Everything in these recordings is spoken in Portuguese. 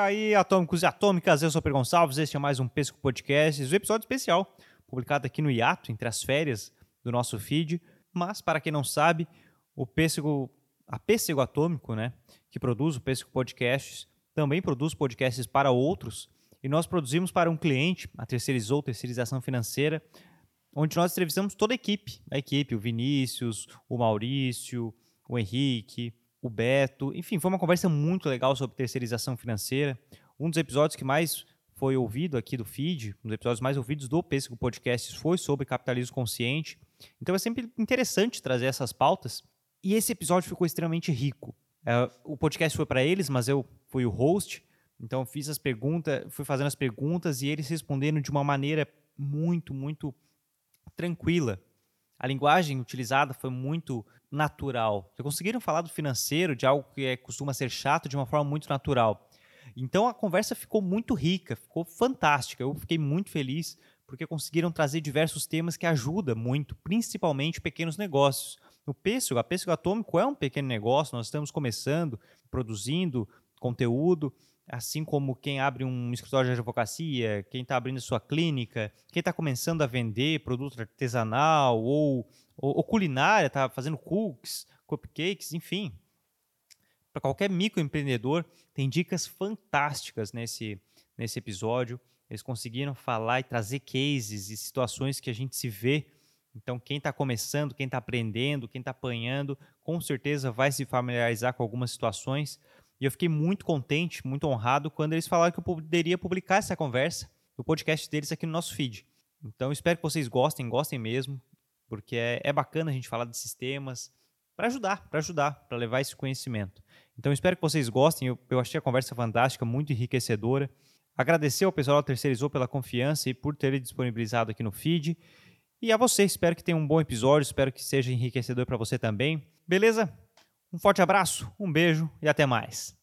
aí, atômicos e atômicas, eu sou o Per Gonçalves, este é mais um Pesco Podcast, um episódio especial, publicado aqui no hiato, entre as férias do nosso feed. Mas, para quem não sabe, o Pêssego, a Pêssego Atômico, né, que produz o Pêssego Podcasts, também produz podcasts para outros, e nós produzimos para um cliente, a Terceirizou, Terceirização Financeira, onde nós entrevistamos toda a equipe, a equipe, o Vinícius, o Maurício, o Henrique, o Beto. Enfim, foi uma conversa muito legal sobre terceirização financeira. Um dos episódios que mais foi ouvido aqui do feed, um dos episódios mais ouvidos do Pêssego Podcast foi sobre capitalismo consciente. Então é sempre interessante trazer essas pautas. E esse episódio ficou extremamente rico. É, o podcast foi para eles, mas eu fui o host. Então fiz as perguntas, fui fazendo as perguntas e eles responderam de uma maneira muito, muito tranquila. A linguagem utilizada foi muito natural. Vocês conseguiram falar do financeiro, de algo que é, costuma ser chato, de uma forma muito natural. Então a conversa ficou muito rica, ficou fantástica. Eu fiquei muito feliz porque conseguiram trazer diversos temas que ajudam muito, principalmente pequenos negócios. O Pêssego, a Pêssego Atômico é um pequeno negócio, nós estamos começando, produzindo conteúdo, assim como quem abre um escritório de advocacia, quem está abrindo sua clínica, quem está começando a vender produto artesanal ou ou, ou culinária, tá fazendo cookies, cupcakes, enfim. Para qualquer microempreendedor, tem dicas fantásticas nesse, nesse episódio. Eles conseguiram falar e trazer cases e situações que a gente se vê. Então, quem está começando, quem está aprendendo, quem está apanhando, com certeza vai se familiarizar com algumas situações. E eu fiquei muito contente, muito honrado quando eles falaram que eu poderia publicar essa conversa, o podcast deles aqui no nosso feed. Então, espero que vocês gostem, gostem mesmo porque é, é bacana a gente falar de sistemas para ajudar, para ajudar, para levar esse conhecimento. Então espero que vocês gostem. Eu, eu achei a conversa fantástica, muito enriquecedora. Agradecer ao pessoal da Terceirizou pela confiança e por ter disponibilizado aqui no feed. E a você, espero que tenha um bom episódio, espero que seja enriquecedor para você também. Beleza? Um forte abraço, um beijo e até mais.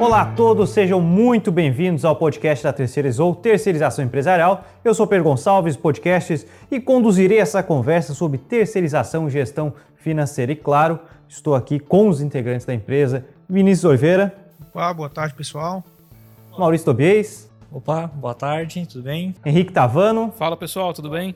Olá a todos, sejam muito bem-vindos ao podcast da Terceirizou, Terceirização Empresarial. Eu sou Per Gonçalves, podcasts, e conduzirei essa conversa sobre terceirização e gestão financeira. E claro, estou aqui com os integrantes da empresa, Vinícius Oliveira. Opa, boa tarde, pessoal. Maurício Tobias. Opa, boa tarde, tudo bem? Henrique Tavano. Fala, pessoal, tudo bem?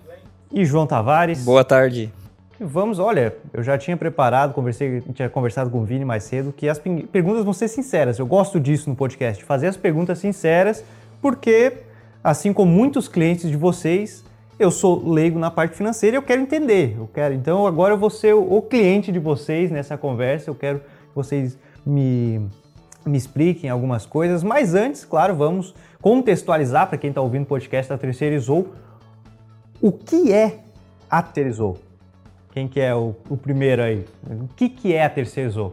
E João Tavares. Boa tarde. Vamos, olha, eu já tinha preparado, conversei, tinha conversado com o Vini mais cedo, que as perguntas vão ser sinceras. Eu gosto disso no podcast, fazer as perguntas sinceras, porque, assim como muitos clientes de vocês, eu sou leigo na parte financeira e eu quero entender. Eu quero, então agora eu vou ser o, cliente de vocês nessa conversa. Eu quero que vocês me, me expliquem algumas coisas. Mas antes, claro, vamos contextualizar para quem está ouvindo o podcast da Terceirizou o que é a Terceirizou. Quem que é o, o primeiro aí? O que, que é a terceirizou?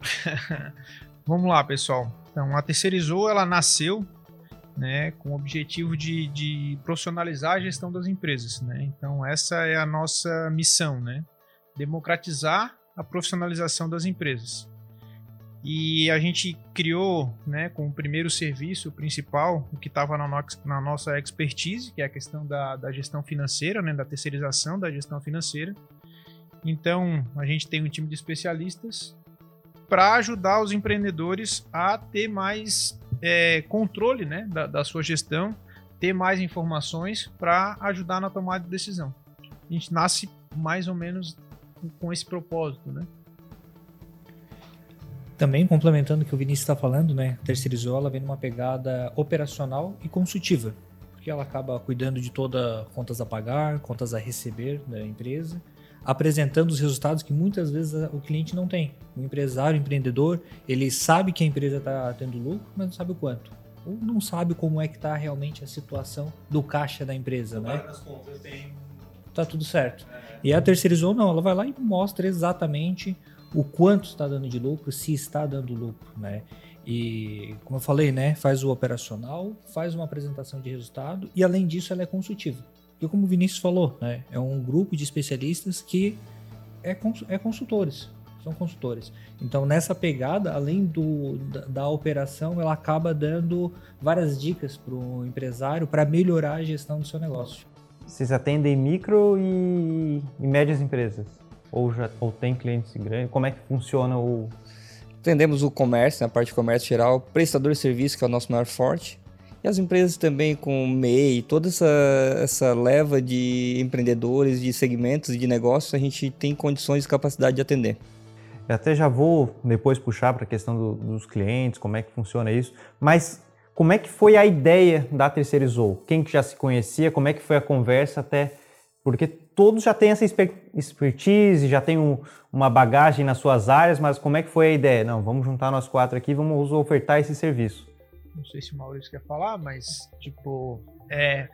Vamos lá, pessoal. Então, a terceirizou, ela nasceu né, com o objetivo de, de, profissionalizar a gestão das empresas. Né? Então, essa é a nossa missão, né? democratizar a profissionalização das empresas. E a gente criou, né, com o primeiro serviço principal, o que estava na, no na, nossa expertise, que é a questão da, da gestão financeira, né, da terceirização da gestão financeira. Então, a gente tem um time de especialistas para ajudar os empreendedores a ter mais é, controle né, da, da sua gestão, ter mais informações para ajudar na tomada de decisão. A gente nasce mais ou menos com esse propósito, né? Também complementando o que o Vinícius está falando, né? Terceirizou, ela vem numa pegada operacional e consultiva, porque ela acaba cuidando de toda contas a pagar, contas a receber da empresa, apresentando os resultados que muitas vezes o cliente não tem. O empresário, o empreendedor, ele sabe que a empresa está tendo lucro, mas não sabe o quanto. Ou não sabe como é que está realmente a situação do caixa da empresa, né? Nas contas tem... Tá tudo certo. É. E a terceirizou não, ela vai lá e mostra exatamente o quanto está dando de lucro, se está dando lucro, né? E, como eu falei, né, faz o operacional, faz uma apresentação de resultado e, além disso, ela é consultiva. E como o Vinícius falou, né, é um grupo de especialistas que é, cons é consultores, são consultores. Então, nessa pegada, além do, da, da operação, ela acaba dando várias dicas para o empresário para melhorar a gestão do seu negócio. Vocês atendem micro e, e médias empresas? Ou já ou tem clientes grandes? Como é que funciona o. Atendemos o comércio, na parte de comércio geral, prestador de serviço, que é o nosso maior forte, e as empresas também com MEI, toda essa, essa leva de empreendedores, de segmentos de negócios, a gente tem condições e capacidade de atender. Eu até já vou depois puxar para a questão do, dos clientes, como é que funciona isso, mas como é que foi a ideia da Terceirizou? Quem que já se conhecia? Como é que foi a conversa até... Porque todos já têm essa expertise, já têm um, uma bagagem nas suas áreas, mas como é que foi a ideia? Não, vamos juntar nós quatro aqui, vamos ofertar esse serviço não sei se o Maurício quer falar, mas tipo, é,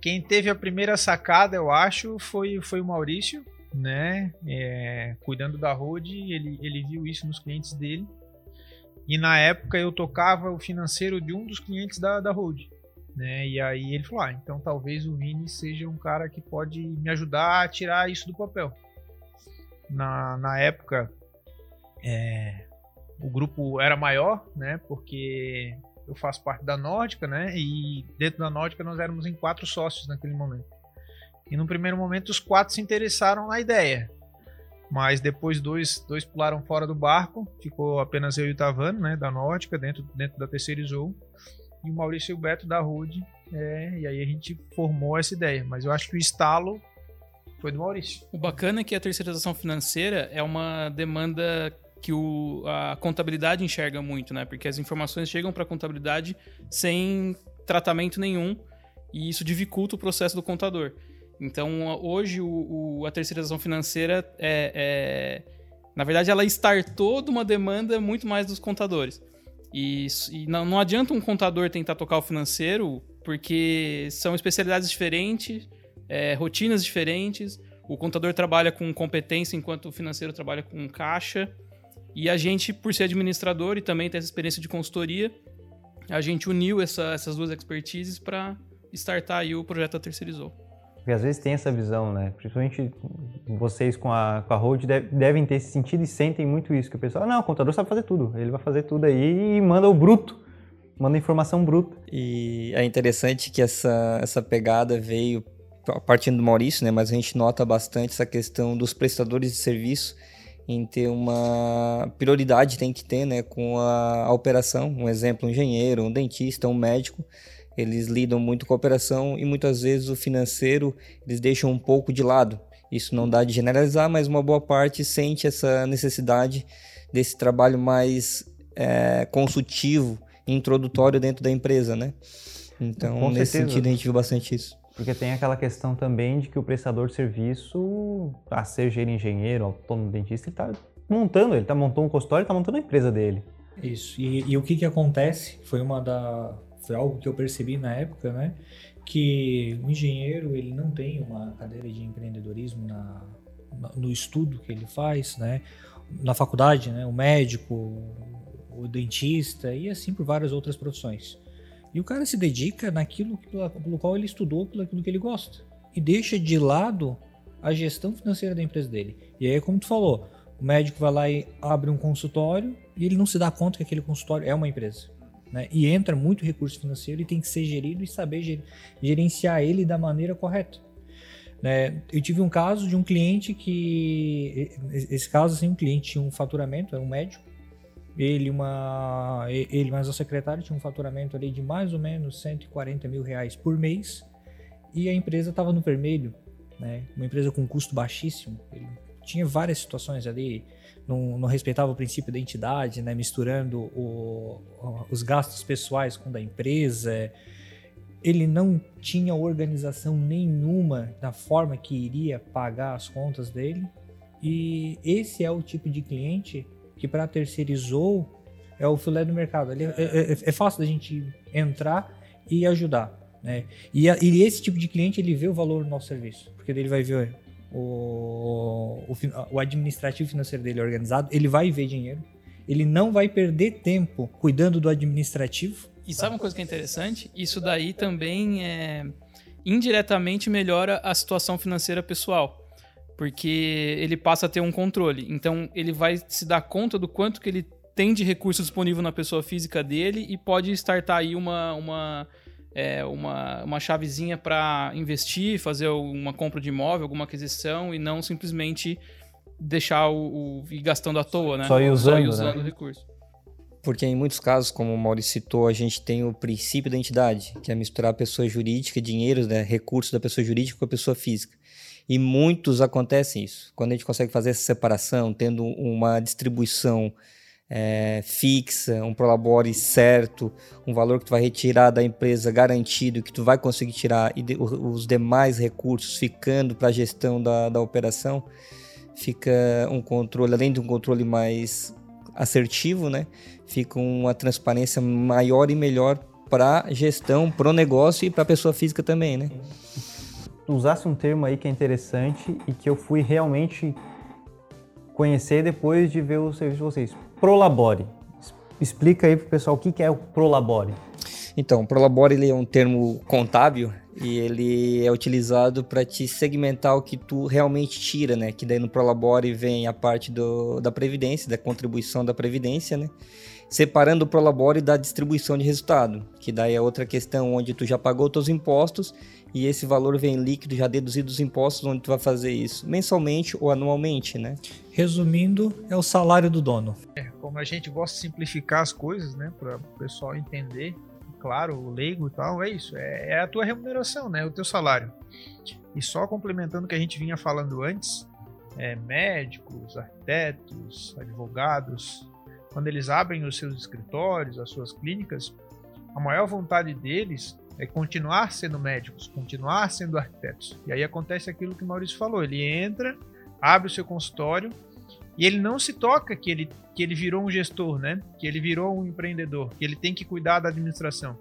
quem teve a primeira sacada, eu acho, foi, foi o Maurício, né? É, cuidando da road, ele, ele viu isso nos clientes dele. E na época eu tocava o financeiro de um dos clientes da, da road. Né? E aí ele falou: ah, então talvez o Vini seja um cara que pode me ajudar a tirar isso do papel. Na, na época, é, o grupo era maior, né? Porque eu faço parte da Nórdica, né? E dentro da Nórdica nós éramos em quatro sócios naquele momento. E no primeiro momento os quatro se interessaram na ideia. Mas depois dois, dois pularam fora do barco, ficou apenas eu e o Tavano, né, da Nórdica, dentro, dentro da Terceirizou, e o Maurício e o Beto da Rude, é, e aí a gente formou essa ideia. Mas eu acho que o estalo foi do Maurício. O bacana é que a terceirização financeira é uma demanda que o, a contabilidade enxerga muito, né? Porque as informações chegam para a contabilidade sem tratamento nenhum e isso dificulta o processo do contador. Então, hoje, o, o, a terceirização financeira é, é, Na verdade, ela startou de uma demanda muito mais dos contadores. E, e não, não adianta um contador tentar tocar o financeiro, porque são especialidades diferentes, é, rotinas diferentes. O contador trabalha com competência, enquanto o financeiro trabalha com caixa. E a gente, por ser administrador e também ter essa experiência de consultoria, a gente uniu essa, essas duas expertises para startar aí o projeto da Terceirizou. Porque às vezes tem essa visão, né? Principalmente vocês com a, com a Road devem ter esse sentido e sentem muito isso. Que o pessoal, não, o contador sabe fazer tudo. Ele vai fazer tudo aí e manda o bruto. Manda informação bruta. E é interessante que essa, essa pegada veio partindo do Maurício, né? Mas a gente nota bastante essa questão dos prestadores de serviço em ter uma prioridade tem que ter né, com a, a, operação. Um exemplo, um engenheiro, um dentista, um médico, eles lidam muito com a operação e muitas vezes o financeiro eles deixam um pouco de lado. Isso não dá de generalizar, mas uma boa parte sente essa necessidade desse trabalho mais é, consultivo, introdutório dentro da empresa, né? Então, com nesse certeza. sentido, a gente viu bastante isso. Porque tem aquela questão também de que o prestador de serviço, a seja ele engenheiro, autônomo, dentista, ele está montando, ele está montando um consultório, ele está montando a empresa dele. Isso. E, e, o que que acontece? Foi uma da foi algo que eu percebi na época, né? Que o engenheiro ele não tem uma cadeira de empreendedorismo na, no estudo que ele faz, né? Na faculdade, né? O médico, o dentista e assim por várias outras profissões. E o cara se dedica naquilo pelo qual ele estudou, pelo aquilo que ele gosta. E deixa de lado a gestão financeira da empresa dele. E aí, como tu falou, o médico vai lá e abre um consultório e ele não se dá conta que aquele consultório é uma empresa. Né? E entra muito recurso financeiro e tem que ser gerido e saber gerenciar ele da maneira correta. Né? Eu tive um caso de um cliente que. Esse caso, assim, um cliente tinha um faturamento, era um médico, ele, uma, ele mais o secretário tinha um faturamento ali de mais ou menos 140 mil reais por mês e a empresa estava no vermelho, né? Uma empresa com custo baixíssimo. Ele tinha várias situações ali, não, não respeitava o princípio da entidade, né? Misturando o, os gastos pessoais com da empresa. Ele não tinha organização nenhuma da forma que iria pagar as contas dele. E esse é o tipo de cliente que para terceirizou é o filé do mercado. É, é, é, é, fácil da gente entrar e ajudar. Né? E, a, e, esse tipo de cliente ele vê o valor do nosso serviço, porque ele vai ver o, o, o administrativo financeiro dele organizado, ele vai ver dinheiro, ele não vai perder tempo cuidando do administrativo. E sabe uma coisa que é interessante? Isso daí também é, indiretamente melhora a situação financeira pessoal porque ele passa a ter um controle. Então ele vai se dar conta do quanto que ele tem de recurso disponível na pessoa física dele e pode startar aí uma, uma, é, uma, uma chavezinha para investir, fazer uma compra de imóvel, alguma aquisição e não simplesmente deixar o, o ir gastando à toa, né? Só ir usando, Só ir né? usando o recurso. Porque em muitos casos, como o Maurício citou, a gente tem o princípio da entidade, que é misturar a pessoa jurídica, dinheiros, né, recursos da pessoa jurídica com a pessoa física. E muitos acontecem isso. Quando a gente consegue fazer essa separação, tendo uma distribuição é, fixa, um prolabore certo, um valor que tu vai retirar da empresa garantido, que tu vai conseguir tirar e de, os demais recursos ficando para a gestão da, da operação, fica um controle, além de um controle mais assertivo, né? Fica uma transparência maior e melhor para gestão, para o negócio e para a pessoa física também, né? Tu usasse um termo aí que é interessante e que eu fui realmente conhecer depois de ver o serviço de vocês. Prolabore. Explica aí pro pessoal o que que é o Prolabore. Então, o Prolabore ele é um termo contábil e ele é utilizado para te segmentar o que tu realmente tira, né? Que daí no Prolabore vem a parte do, da previdência, da contribuição da previdência, né? Separando o Prolabore da distribuição de resultado, que daí é outra questão onde tu já pagou teus impostos e esse valor vem líquido já deduzido dos impostos onde tu vai fazer isso mensalmente ou anualmente, né? Resumindo, é o salário do dono. Como a gente gosta de simplificar as coisas, né, para o pessoal entender, claro, o leigo e tal, é isso, é, é a tua remuneração, né, o teu salário. E só complementando o que a gente vinha falando antes, é, médicos, arquitetos, advogados, quando eles abrem os seus escritórios, as suas clínicas, a maior vontade deles é continuar sendo médicos, continuar sendo arquitetos. E aí acontece aquilo que o Maurício falou: ele entra, abre o seu consultório e ele não se toca que ele, que ele virou um gestor, né? Que ele virou um empreendedor, que ele tem que cuidar da administração.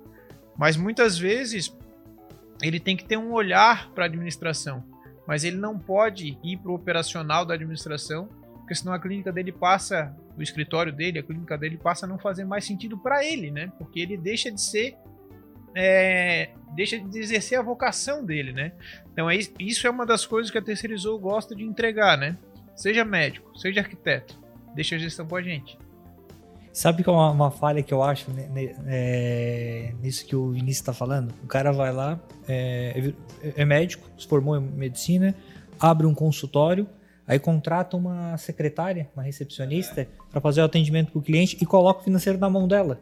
Mas muitas vezes ele tem que ter um olhar para a administração, mas ele não pode ir para o operacional da administração, porque senão a clínica dele passa, o escritório dele, a clínica dele passa a não fazer mais sentido para ele, né? Porque ele deixa de ser é, deixa de exercer a vocação dele, né? Então é, isso é uma das coisas que a terceirizou gosta de entregar, né? Seja médico, seja arquiteto, deixa a gestão com a gente. Sabe que é uma, uma falha que eu acho né, né, é, nisso que o Vinícius está falando? O cara vai lá, é, é, médico, se formou em medicina, abre um consultório, aí contrata uma secretária, uma recepcionista, para fazer o atendimento para o cliente e coloca o financeiro na mão dela.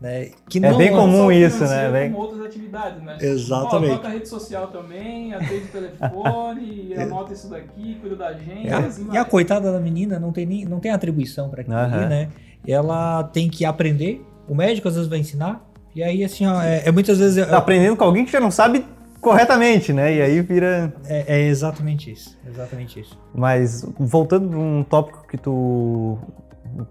Né? Que É não bem comum Só isso, né? Bem- Com outras atividades, né? Exatamente. Ó, toca a rede social também, atende o telefone, anota isso daqui, cuida da gente. É, assim e a coitada da menina não tem, nem, não tem atribuição para aquilo ali, Aham. né? Ela tem que aprender. O médico às vezes vai ensinar. E aí, assim, ó, é, é muitas vezes. Tá aprendendo com alguém que já não sabe corretamente, né? E aí vira. É, é exatamente isso. Exatamente isso. Mas voltando para um tópico que tu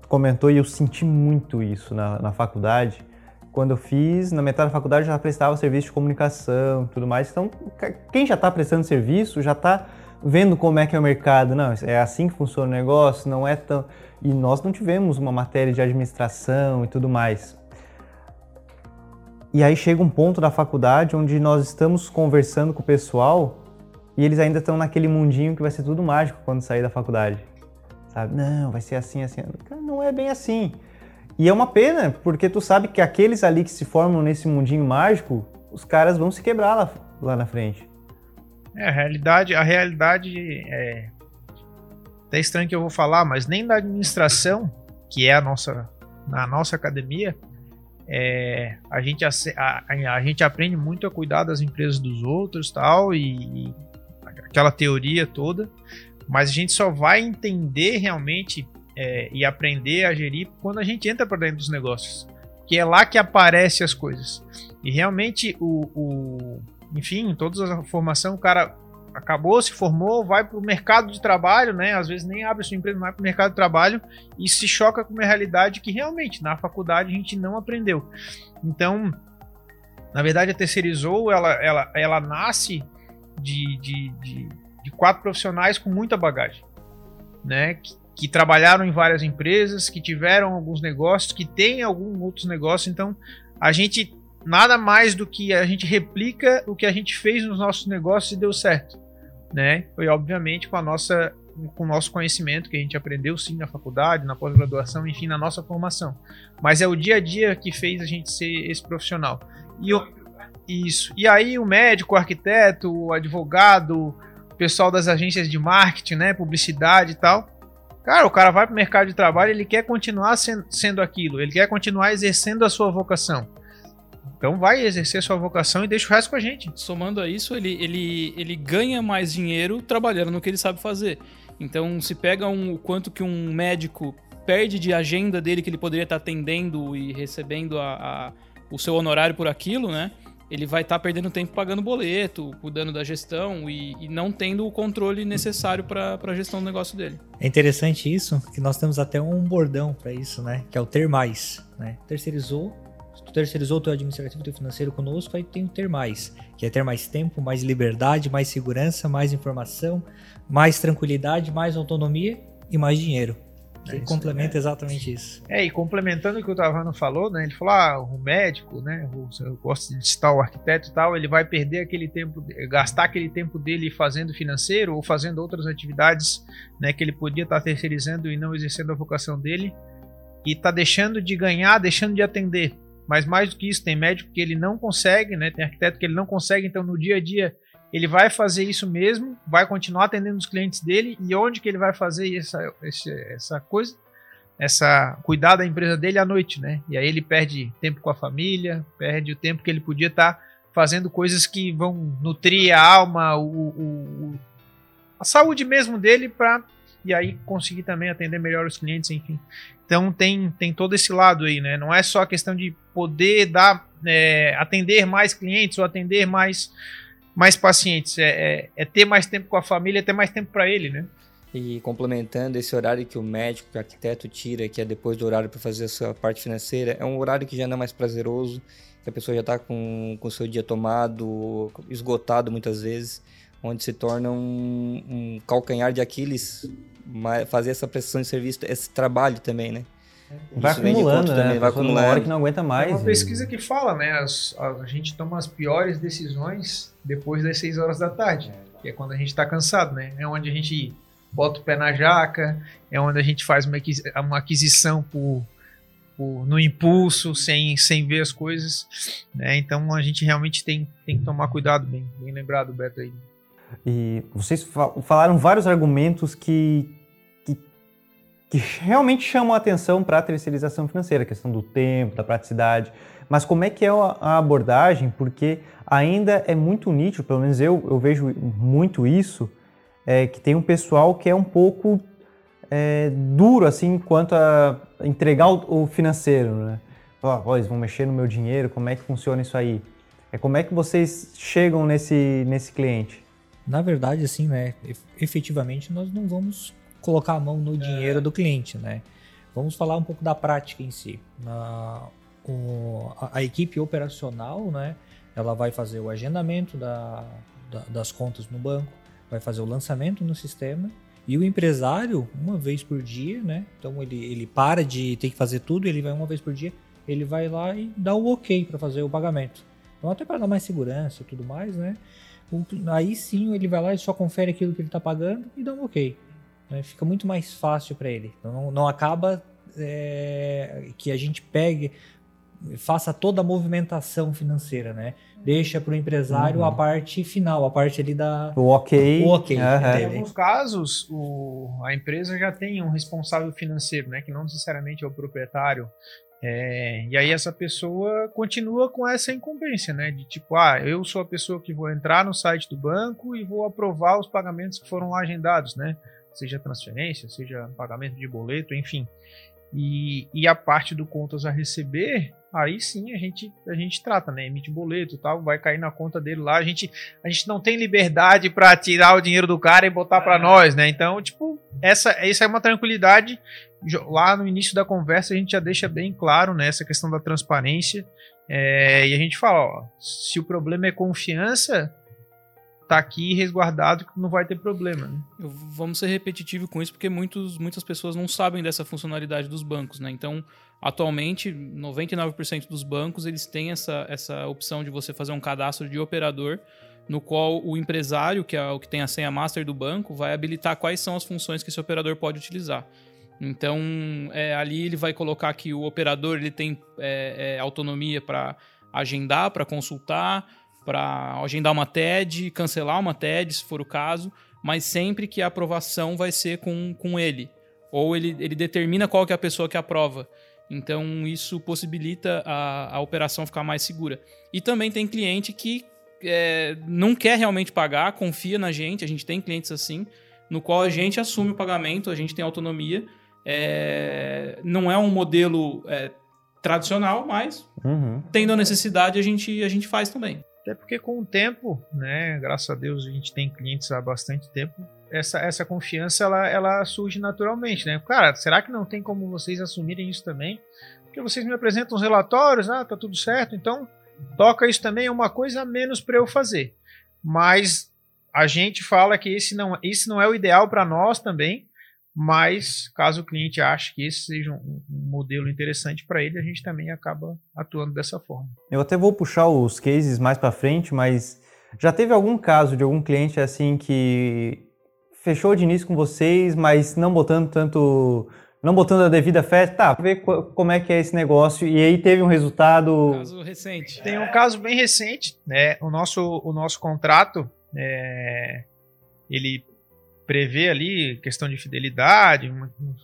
comentou, e eu senti muito isso na, na faculdade. Quando eu fiz, na metade da faculdade já prestava serviço de comunicação tudo mais. Então, quem já está prestando serviço já está vendo como é que é o mercado. Não, é assim que funciona o negócio, não é tão. E nós não tivemos uma matéria de administração e tudo mais. E aí chega um ponto da faculdade onde nós estamos conversando com o pessoal e eles ainda estão naquele mundinho que vai ser tudo mágico quando sair da faculdade. Sabe? Não, vai ser assim, assim. Não é bem assim. E é uma pena, porque tu sabe que aqueles ali que se formam nesse mundinho mágico, os caras vão se quebrar lá, lá na frente. É, a realidade, a realidade é até estranho que eu vou falar, mas nem da administração, que é a nossa na nossa academia, é, a, gente, a- a gente aprende muito a cuidar das empresas dos outros tal, e, e aquela teoria toda, mas a gente só vai entender realmente é, e aprender a gerir quando a gente entra para dentro dos negócios. Que é lá que aparecem as coisas. E realmente o, o enfim, toda a formação, o cara acabou, se formou, vai para o mercado de trabalho, né? Às vezes nem abre sua empresa, vai para o mercado de trabalho e se choca com uma realidade que realmente na faculdade a gente não aprendeu. Então, na verdade, a terceirizou, ela, ela, ela nasce de, de, de, de quatro profissionais com muita bagagem, né? Que, que trabalharam em várias empresas, que tiveram alguns negócios, que têm alguns outros negócios. Então, a gente nada mais do que a gente replica o que a gente fez nos nossos negócios e deu certo, né? Foi obviamente com a nossa com o nosso conhecimento que a gente aprendeu sim na faculdade, na pós-graduação, enfim, na nossa formação. Mas é o dia a dia que fez a gente ser esse profissional. E isso. E aí o médico, o arquiteto, o advogado, pessoal das agências de marketing, né, publicidade e tal. Cara, o cara vai para o mercado de trabalho, ele quer continuar sendo, aquilo, ele quer continuar exercendo a sua vocação. Então vai exercer sua vocação e deixa o resto com a gente. Somando a isso, ele, ele, ele ganha mais dinheiro trabalhando no que ele sabe fazer. Então, se pega um, o quanto que um médico perde de agenda dele que ele poderia estar atendendo e recebendo a, a o seu honorário por aquilo, né? Ele vai estar perdendo tempo pagando boleto, cuidando da gestão e, e não tendo o controle necessário para a gestão do negócio dele. É interessante isso, que nós temos até um bordão para isso, né? Que é o ter mais, né? Terceirizou, se tu terceirizou o teu administrativo e teu financeiro conosco, aí tem o ter mais, que é ter mais tempo, mais liberdade, mais segurança, mais informação, mais tranquilidade, mais autonomia e mais dinheiro. Que é complementa é. exatamente isso. É, e complementando o que o Tavano falou, né? Ele falou: ah, o médico, né? Eu gosto de citar o arquiteto e tal, ele vai perder aquele tempo, gastar aquele tempo dele fazendo financeiro ou fazendo outras atividades, né? Que ele podia estar terceirizando e não exercendo a vocação dele, e tá deixando de ganhar, deixando de atender. Mas mais do que isso, tem médico que ele não consegue, né? Tem arquiteto que ele não consegue, então no dia a dia ele vai fazer isso mesmo, vai continuar atendendo os clientes dele e onde que ele vai fazer essa, essa coisa, essa cuidar da empresa dele à noite, né? E aí ele perde tempo com a família, perde o tempo que ele podia estar tá fazendo coisas que vão nutrir a alma, o, o, a saúde mesmo dele para e aí conseguir também atender melhor os clientes, enfim. Então tem, tem todo esse lado aí, né? Não é só a questão de poder dar, é, atender mais clientes ou atender mais mais pacientes, é, é, é ter mais tempo com a família, é ter mais tempo para ele, né? E complementando esse horário que o médico, que o arquiteto tira, que é depois do horário para fazer a sua parte financeira, é um horário que já não é mais prazeroso, que a pessoa já está com o seu dia tomado, esgotado muitas vezes, onde se torna um, um calcanhar de Aquiles fazer essa prestação de serviço, esse trabalho também, né? Vai Isso acumulando, né? Também, vai acumulando. Uma hora que não aguenta mais. É uma pesquisa que fala, né? As, a, a, gente toma as piores decisões depois das 6 horas da tarde, é, que é quando a gente está cansado, né? É onde a gente bota o pé na jaca, é onde a gente faz uma, uma aquisição por, por, no impulso, sem, sem ver as coisas, né? Então a gente realmente tem, tem que tomar cuidado, bem, bem lembrado, Beto aí. E vocês falaram vários argumentos que que realmente chamam a atenção para a terceirização financeira, a questão do tempo, da praticidade. Mas como é que é a abordagem? Porque ainda é muito nítido, pelo menos eu, eu vejo muito isso, é, que tem um pessoal que é um pouco é, duro assim quanto a entregar o, o financeiro, né? Eles vão mexer no meu dinheiro, como é que funciona isso aí? É como é que vocês chegam nesse, nesse cliente? Na verdade, assim, né? Efetivamente, nós não vamos colocar a mão no dinheiro é. do cliente, né? Vamos falar um pouco da prática em si. Na, o, a, a, equipe operacional, né? Ela vai fazer o agendamento da, da, das contas no banco, vai fazer o lançamento no sistema e o empresário, uma vez por dia, né? Então ele, ele para de ter que fazer tudo, ele vai uma vez por dia, ele vai lá e dá o ok para fazer o pagamento. Então, até para dar mais segurança e tudo mais, né? Aí sim ele vai lá e só confere aquilo que ele está pagando e dá um ok. Né? Fica muito mais fácil para ele. Então, não, não acaba é, que a gente pegue, faça toda a movimentação financeira, né? Deixa para o empresário uhum. a parte final, a parte ali da o ok. O ok. Uhum. Em alguns casos, o, a empresa já tem um responsável financeiro, né? Que não necessariamente é o proprietário. É, e aí essa pessoa continua com essa incumbência, né? De tipo, ah, eu sou a pessoa que vou entrar no site do banco e vou aprovar os pagamentos que foram lá agendados, né? Seja transferência, seja pagamento de boleto, enfim. E, e a parte do contas a receber, aí sim a gente, a gente trata, né? Emite boleto tal, vai cair na conta dele lá. A gente, a gente não tem liberdade para tirar o dinheiro do cara e botar para nós, né? Então, tipo, essa, essa é uma tranquilidade. Lá no início da conversa a gente já deixa bem claro, né? Essa questão da transparência. É, e a gente fala, ó, se o problema é confiança, tá aqui resguardado que não vai ter problema. Né? Vamos ser repetitivo com isso, porque muitos, muitas pessoas não sabem dessa funcionalidade dos bancos, né? Então, atualmente, 99% dos bancos eles têm essa, essa opção de você fazer um cadastro de operador, no qual o empresário, que é o que tem a senha master do banco, vai habilitar quais são as funções que esse operador pode utilizar. Então, é, ali ele vai colocar que o operador ele tem é, é, autonomia para agendar, para consultar, para agendar uma TED, cancelar uma TED, se for o caso. mas sempre que a aprovação vai ser com, com ele. Ou ele, ele determina qual que é a pessoa que aprova. Então, isso possibilita a, a operação ficar mais segura. E também tem cliente que é, não quer realmente pagar, confia na gente, a gente tem clientes assim, no qual a gente assume o pagamento, a gente tem autonomia. É, não é um modelo é, tradicional, mas Uhum. tendo a necessidade, a gente, a gente faz também. Até porque com o tempo, né, graças a Deus a gente tem clientes há bastante tempo, essa, essa confiança ela, ela surge naturalmente, né? Cara, será que não tem como vocês assumirem isso também? Porque vocês me apresentam os relatórios, ah, tá tudo certo, então toca isso também, é uma coisa a menos para eu fazer. Mas a gente fala que esse não, esse não é o ideal para nós também, mas caso o cliente ache que esse seja um, um modelo interessante para ele, a gente também acaba atuando dessa forma. Eu até vou puxar os cases mais para frente, mas já teve algum caso de algum cliente assim que fechou de início com vocês, mas não botando tanto, não botando a devida fé, tá, ver co- como é que é esse negócio e aí teve um resultado. Caso recente. Tem um caso bem recente, né? O nosso, o nosso contrato, é, ele prevê ali questão de fidelidade, um- um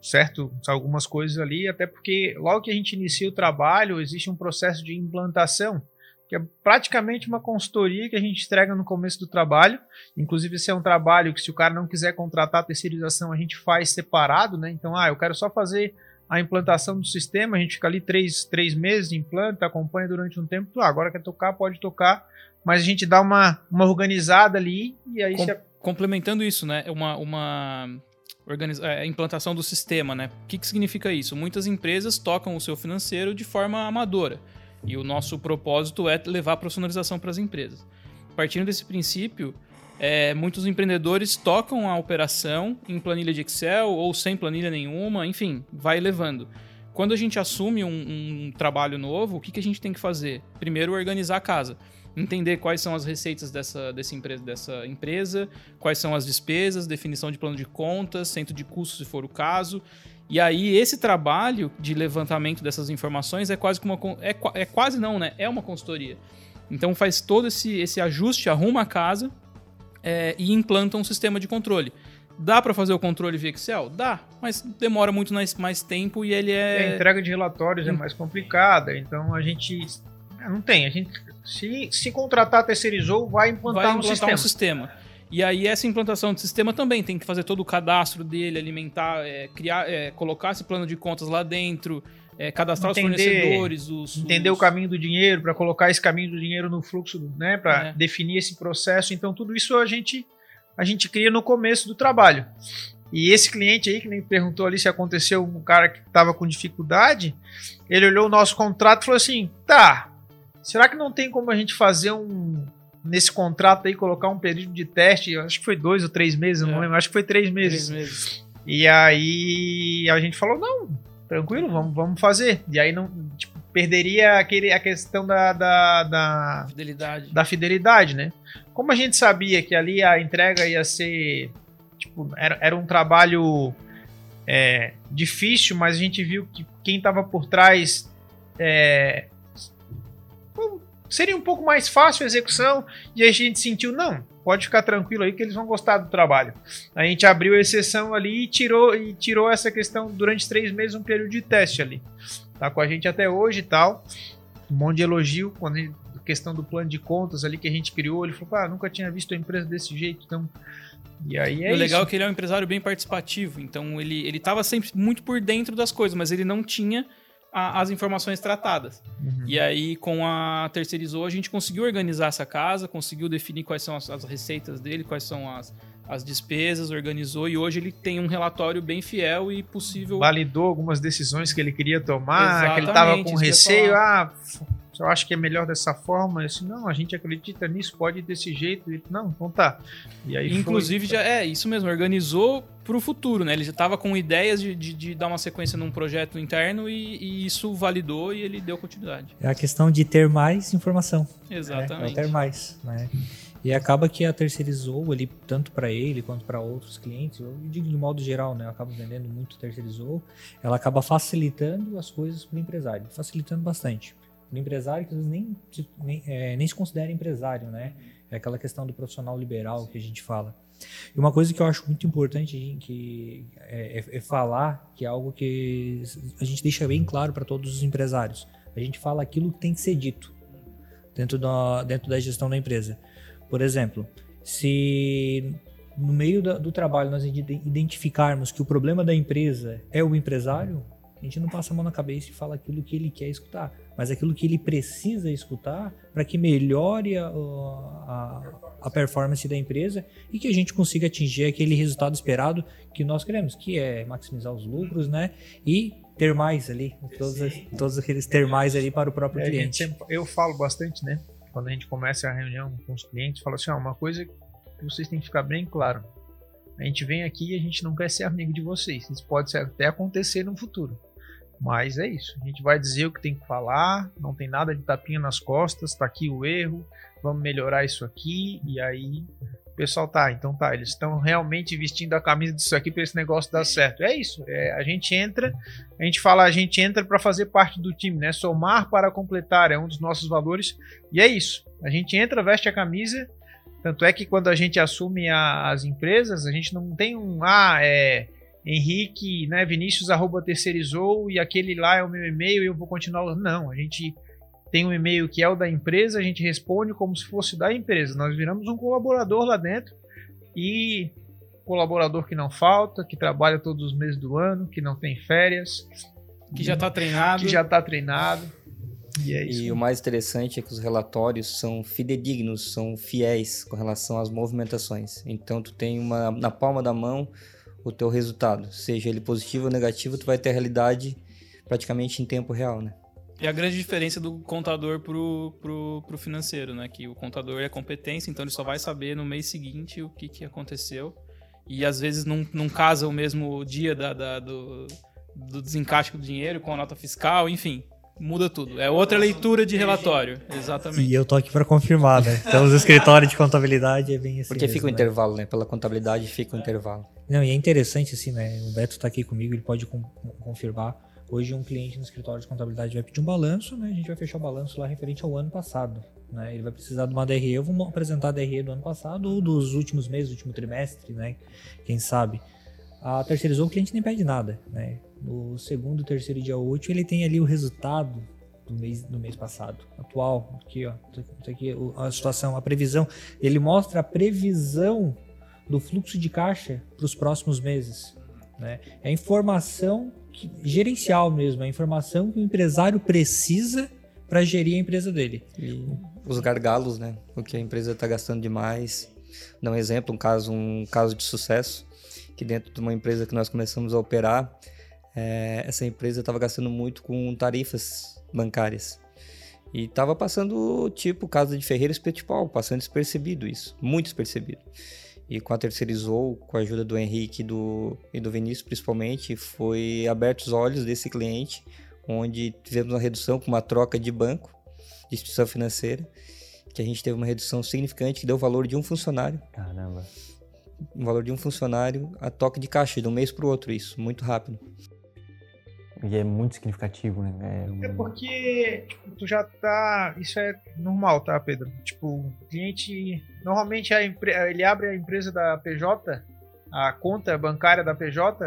certo, algumas coisas ali, até porque logo que a gente inicia o trabalho, existe um processo de implantação, que é praticamente uma consultoria que a gente entrega no começo do trabalho. Inclusive, esse é um trabalho que, se o cara não quiser contratar a terceirização, a gente faz separado, né? Então, ah, eu quero só fazer a implantação do sistema, a gente fica ali três, três meses, implanta, acompanha durante um tempo, ah, agora quer tocar, pode tocar, mas a gente dá uma, uma organizada ali e aí Com- se Complementando isso, né? Uma, uma é, implantação do sistema, né? O que, que significa isso? Muitas empresas tocam o seu financeiro de forma amadora. E o nosso propósito é levar a profissionalização para as empresas. Partindo desse princípio, é, muitos empreendedores tocam a operação em planilha de Excel ou sem planilha nenhuma, enfim, vai levando. Quando a gente assume um, um trabalho novo, o que, que a gente tem que fazer? Primeiro, organizar a casa. Entender quais são as receitas dessa, dessa, empresa, dessa empresa, quais são as despesas, definição de plano de contas, centro de custos, se for o caso. E aí, esse trabalho de levantamento dessas informações é quase que uma. É, é quase não, né? É uma consultoria. Então faz todo esse, esse ajuste, arruma a casa é, e implanta um sistema de controle. Dá para fazer o controle via Excel? Dá, mas demora muito mais, mais tempo e ele a é. entrega de relatórios é Hum. mais complicada, então a gente é, não tem, a gente se, se contratar terceirizou, vai implantar, vai um implantar sistema. um sistema. E aí essa implantação de sistema também tem que fazer todo o cadastro dele, alimentar, é, criar, é, colocar esse plano de contas lá dentro, é, cadastrar os Entender- fornecedores, os, entender os- o caminho do dinheiro, para colocar esse caminho do dinheiro no fluxo, né, para É. definir esse processo. Então tudo isso a gente a gente cria no começo do trabalho. E esse cliente aí que nem perguntou ali se aconteceu um cara que estava com dificuldade, ele olhou o nosso contrato e falou assim: "Tá, será que não tem como a gente fazer um nesse contrato aí colocar um período de teste? Acho que foi dois ou três meses, eu não É. lembro. Acho que foi três meses. três meses. E aí a gente falou, não, tranquilo, vamos, vamos fazer. E aí não, tipo, perderia aquele, a questão da, da, da, Fidelidade. da fidelidade, né? Como a gente sabia que ali a entrega ia ser, tipo, era, era um trabalho é, difícil, mas a gente viu que quem estava por trás é, seria um pouco mais fácil a execução e a gente sentiu, não, pode ficar tranquilo aí que eles vão gostar do trabalho. A gente abriu a exceção ali e tirou, e tirou essa questão durante três meses, um período de teste ali. Tá com a gente até hoje e tal. Um monte de elogio quando a gente- questão do plano de contas ali que a gente criou. Ele falou, ah, nunca tinha visto a empresa desse jeito, então. E aí é o legal é que ele é um empresário bem participativo, então ele, ele tava sempre muito por dentro das coisas, mas ele não tinha a- as informações tratadas. Uhum. E aí, com a terceirizou, a gente conseguiu organizar essa casa, conseguiu definir quais são as, as receitas dele, quais são as, as despesas, organizou, e hoje ele tem um relatório bem fiel e possível. Validou algumas decisões que ele queria tomar, que ele Exatamente, tava com receio. Ah, eu acho que é melhor dessa forma. Eu disse, não, a gente acredita nisso, pode ir desse jeito. Ele, não, então tá. E aí foi- Inclusive, já é isso mesmo, organizou pro futuro, né? Ele já estava com ideias de, de, de dar uma sequência num projeto interno e, e isso validou e ele deu continuidade. É a questão de ter mais informação. né? Exatamente. É, ter mais, né? E acaba que a terceirizou ali, tanto para ele quanto para outros clientes, eu digo de modo geral, né? Eu acabo vendendo muito terceirizou, ela acaba facilitando as coisas para o empresário, facilitando bastante. O empresário que às vezes nem, nem, é, nem se considera empresário, né? É aquela questão do profissional liberal que a gente fala. E uma coisa que eu acho muito importante que é, é, é falar, que é algo que a gente deixa bem claro para todos os empresários. A gente fala aquilo que tem que ser dito dentro da, dentro da gestão da empresa. Por exemplo, se no meio do trabalho nós identificarmos que o problema da empresa é o empresário, a gente não passa a mão na cabeça e fala aquilo que ele quer escutar, mas aquilo que ele precisa escutar para que melhore a, a, a, performance da empresa e que a gente consiga atingir aquele resultado esperado que nós queremos, que é maximizar os lucros, né? E ter mais ali, todos, todos aqueles ter mais ali para o próprio é, cliente. Sempre, eu falo bastante, né? Quando a gente começa a reunião com os clientes, fala assim, ó, uma coisa que vocês têm que ficar bem claro. A gente vem aqui e a gente não quer ser amigo de vocês. Isso pode até acontecer no futuro. Mas é isso. A gente vai dizer o que tem que falar, não tem nada de tapinha nas costas, tá aqui o erro, vamos melhorar isso aqui, e aí o pessoal tá, então tá, eles estão realmente vestindo a camisa disso aqui para esse negócio dar certo. É isso. É, a gente entra, a gente fala, a gente entra para fazer parte do time, né? Somar para completar é um dos nossos valores, e é isso. A gente entra, veste a camisa. Tanto é que quando a gente assume a, as empresas, a gente não tem um ah, é Henrique, né, Vinícius arroba terceirizou e aquele lá é o meu e-mail e eu vou continuar. Não, a gente tem um e-mail que é o da empresa, a gente responde como se fosse da empresa. Nós viramos um colaborador lá dentro e colaborador que não falta, que trabalha todos os meses do ano, que não tem férias, que já está treinado, que já está treinado. E, é e o mais interessante é que os relatórios são fidedignos, são fiéis com relação às movimentações. Então tu tem uma na palma da mão o teu resultado, seja ele positivo ou negativo, tu vai ter a realidade praticamente em tempo real, né? E a grande diferença do contador pro, pro, pro financeiro, né? Que o contador é competência, então ele só vai saber no mês seguinte o que, que aconteceu. E às vezes não, não casa o mesmo dia da, da do, do desencaixe do dinheiro com a nota fiscal, enfim muda tudo. É outra leitura de relatório. Exatamente. E eu tô aqui para confirmar, né? Então, os escritórios de contabilidade é bem assim. Porque mesmo, fica o né? intervalo, né? Pela contabilidade fica o intervalo. Não, e é interessante, assim, né? O Beto tá aqui comigo, ele pode com, confirmar. Hoje, um cliente no escritório de contabilidade vai pedir um balanço, né? A gente vai fechar o balanço lá referente ao ano passado. Né? Ele vai precisar de uma DRE. Eu vou apresentar a DRE do ano passado ou dos últimos meses, do último trimestre, né? Quem sabe. A terceirizou, o cliente nem pede nada, né? no segundo, terceiro dia útil, ele tem ali o resultado do mês, do mês passado, atual, aqui ó, tá aqui a situação, a previsão, ele mostra a previsão do fluxo de caixa para os próximos meses, né? É informação que, gerencial mesmo, é informação que o empresário precisa para gerir a empresa dele. E os gargalos, né? O que a empresa está gastando demais. Dá um exemplo, um caso, um caso de sucesso que dentro de uma empresa que nós começamos a operar, é, essa empresa estava gastando muito com tarifas bancárias. E estava passando, tipo, casa de Ferreira espetipal, passando despercebido isso, muito despercebido. E com a terceirizou, com a ajuda do Henrique e do, e do Vinícius principalmente, foi aberto os olhos desse cliente, onde tivemos uma redução com uma troca de banco, de instituição financeira, que a gente teve uma redução significante que deu o valor de um funcionário. Caramba. O valor de um funcionário a toque de caixa, de um mês para o outro, isso, muito rápido. E é muito significativo, né? É, é porque tipo, tu já tá. Isso é normal, tá, Pedro? Tipo, o cliente. Normalmente a empre... ele abre a empresa da PJ, a conta bancária da PJ,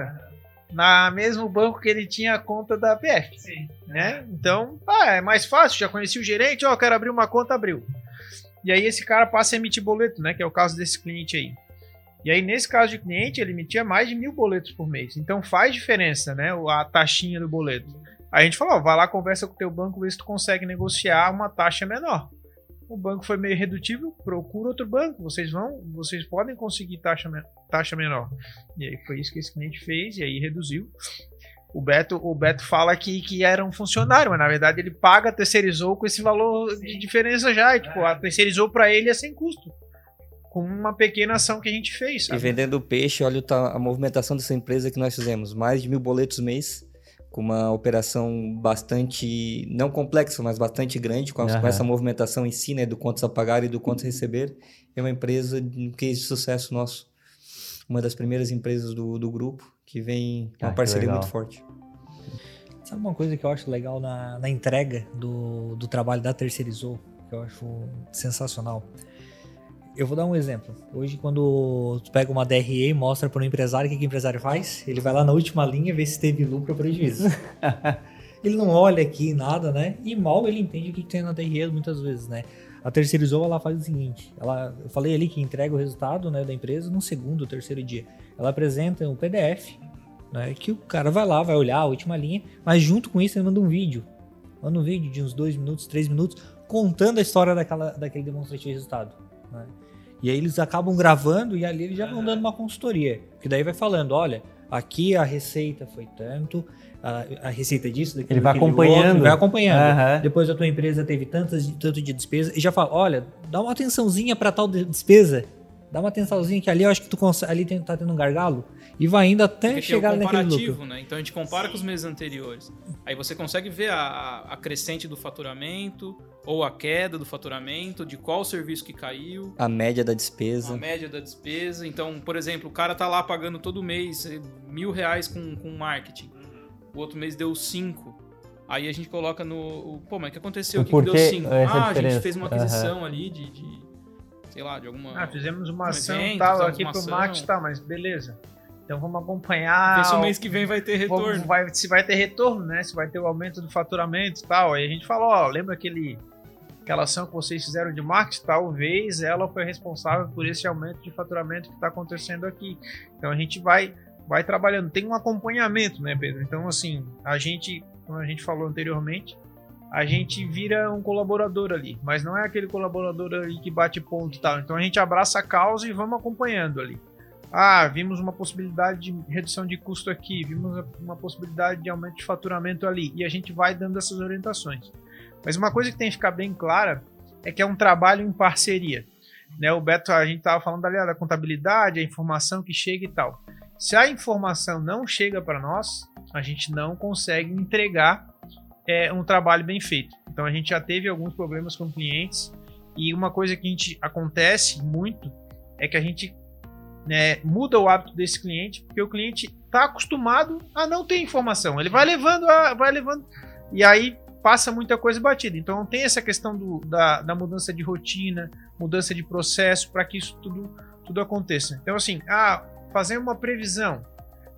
na mesmo banco que ele tinha a conta da PF. Sim. Né? Então, ah, é mais fácil, já conheci o gerente, ó, oh, quero abrir uma conta, abriu. E aí esse cara passa a emitir boleto, né? Que é o caso desse cliente aí. E aí, nesse caso de cliente, ele emitia mais de mil boletos por mês. Então faz diferença, né? A taxinha do boleto. Aí a gente falou, ó, vai lá, conversa com o teu banco, vê se tu consegue negociar uma taxa menor. O banco foi meio redutível, procura outro banco. Vocês vão, vocês podem conseguir taxa, taxa menor. E aí foi isso que esse cliente fez, e aí reduziu. O Beto, o Beto fala que, que era um funcionário, mas na verdade ele paga, terceirizou com esse valor de diferença já. E, tipo, a terceirizou para ele é sem custo com uma pequena ação que a gente fez. Sabe? E vendendo peixe, olha a movimentação dessa empresa que nós fizemos. Mais de mil boletos mês, com uma operação bastante, não complexa, mas bastante grande, com, uhum. com essa movimentação em si, né, do quantos a pagar e do quantos a receber. É uma empresa, um case de sucesso nosso. Uma das primeiras empresas do, do grupo, que vem ah, uma parceria muito forte. Sabe uma coisa que eu acho legal na, na entrega do, do trabalho da Terceirizou, que eu acho sensacional? Eu vou dar um exemplo. Hoje, quando tu pega uma DRE e mostra para o empresário, o que, que o empresário faz? Ele vai lá na última linha ver se teve lucro ou prejuízo. ele não olha aqui nada, né? E mal ele entende o que, que tem na DRE muitas vezes, né? A terceirizou, ela faz o seguinte: ela, eu falei ali que entrega o resultado né, da empresa no segundo ou terceiro dia. Ela apresenta um PDF, né, que o cara vai lá, vai olhar a última linha, mas junto com isso ele manda um vídeo. Manda um vídeo de uns dois minutos, três minutos, contando a história daquela, daquele demonstrativo de resultado. Né? E aí eles acabam gravando e ali eles já vão dando uma consultoria. Que daí vai falando, olha, aqui a receita foi tanto, a, a receita disso, daquilo, Ele vai acompanhando. outro, vai acompanhando. Aham. Depois a tua empresa teve tantas, tanto de despesa e já fala, olha, dá uma atençãozinha para tal de- despesa. Dá uma atençãozinha que ali eu acho que tu consegue, ali tem, tá tendo um gargalo e vai indo até Porque chegar naquele comparativo, lucro. né? Então a gente compara com os meses anteriores. Aí você consegue ver a, a- a crescente do faturamento ou a queda do faturamento, de qual serviço que caiu, A média da a despesa. média da despesa. Então, por exemplo, o cara tá lá pagando todo mês eh, mil reais com, com marketing. O outro mês deu cinco. Aí a gente coloca no. Pô, mas o que aconteceu? O O que, que deu cinco? Ah, a diferença? gente fez uma aquisição ali de, de- Sei lá, de alguma. Ah, fizemos uma um ação evento, tal aqui pro ação. marketing, tá, mas beleza. Então vamos acompanhar. Se o mês que vem vai ter retorno. vai- se vai ter retorno, né? Se vai ter o aumento do faturamento e tal. Aí a gente falou, ó, lembra aquele aquela ação que vocês fizeram de marketing? Talvez ela foi responsável por esse aumento de faturamento que está acontecendo aqui. Então a gente vai vai trabalhando. Tem um acompanhamento, né, Pedro? Então assim, a gente, como a gente falou anteriormente, a gente vira um colaborador ali, mas não é aquele colaborador ali que bate ponto e tal. Então a gente abraça a causa e vamos acompanhando ali. Ah, vimos uma possibilidade de redução de custo aqui, vimos uma possibilidade de aumento de faturamento ali, e a gente vai dando essas orientações. Mas uma coisa que tem que ficar bem clara é que é um trabalho em parceria. Né, o Beto, a gente estava falando ali ah, da contabilidade, a informação que chega e tal. Se a informação não chega para nós, a gente não consegue entregar é, um trabalho bem feito. Então a gente já teve alguns problemas com clientes e uma coisa que a gente acontece muito é que a gente né, muda o hábito desse cliente porque o cliente está acostumado a não ter informação. Ele vai levando, a, vai levando e aí passa muita coisa batida. Então tem essa questão do, da, da mudança de rotina, mudança de processo para que isso tudo, tudo aconteça. Então assim, ah, fazer uma previsão.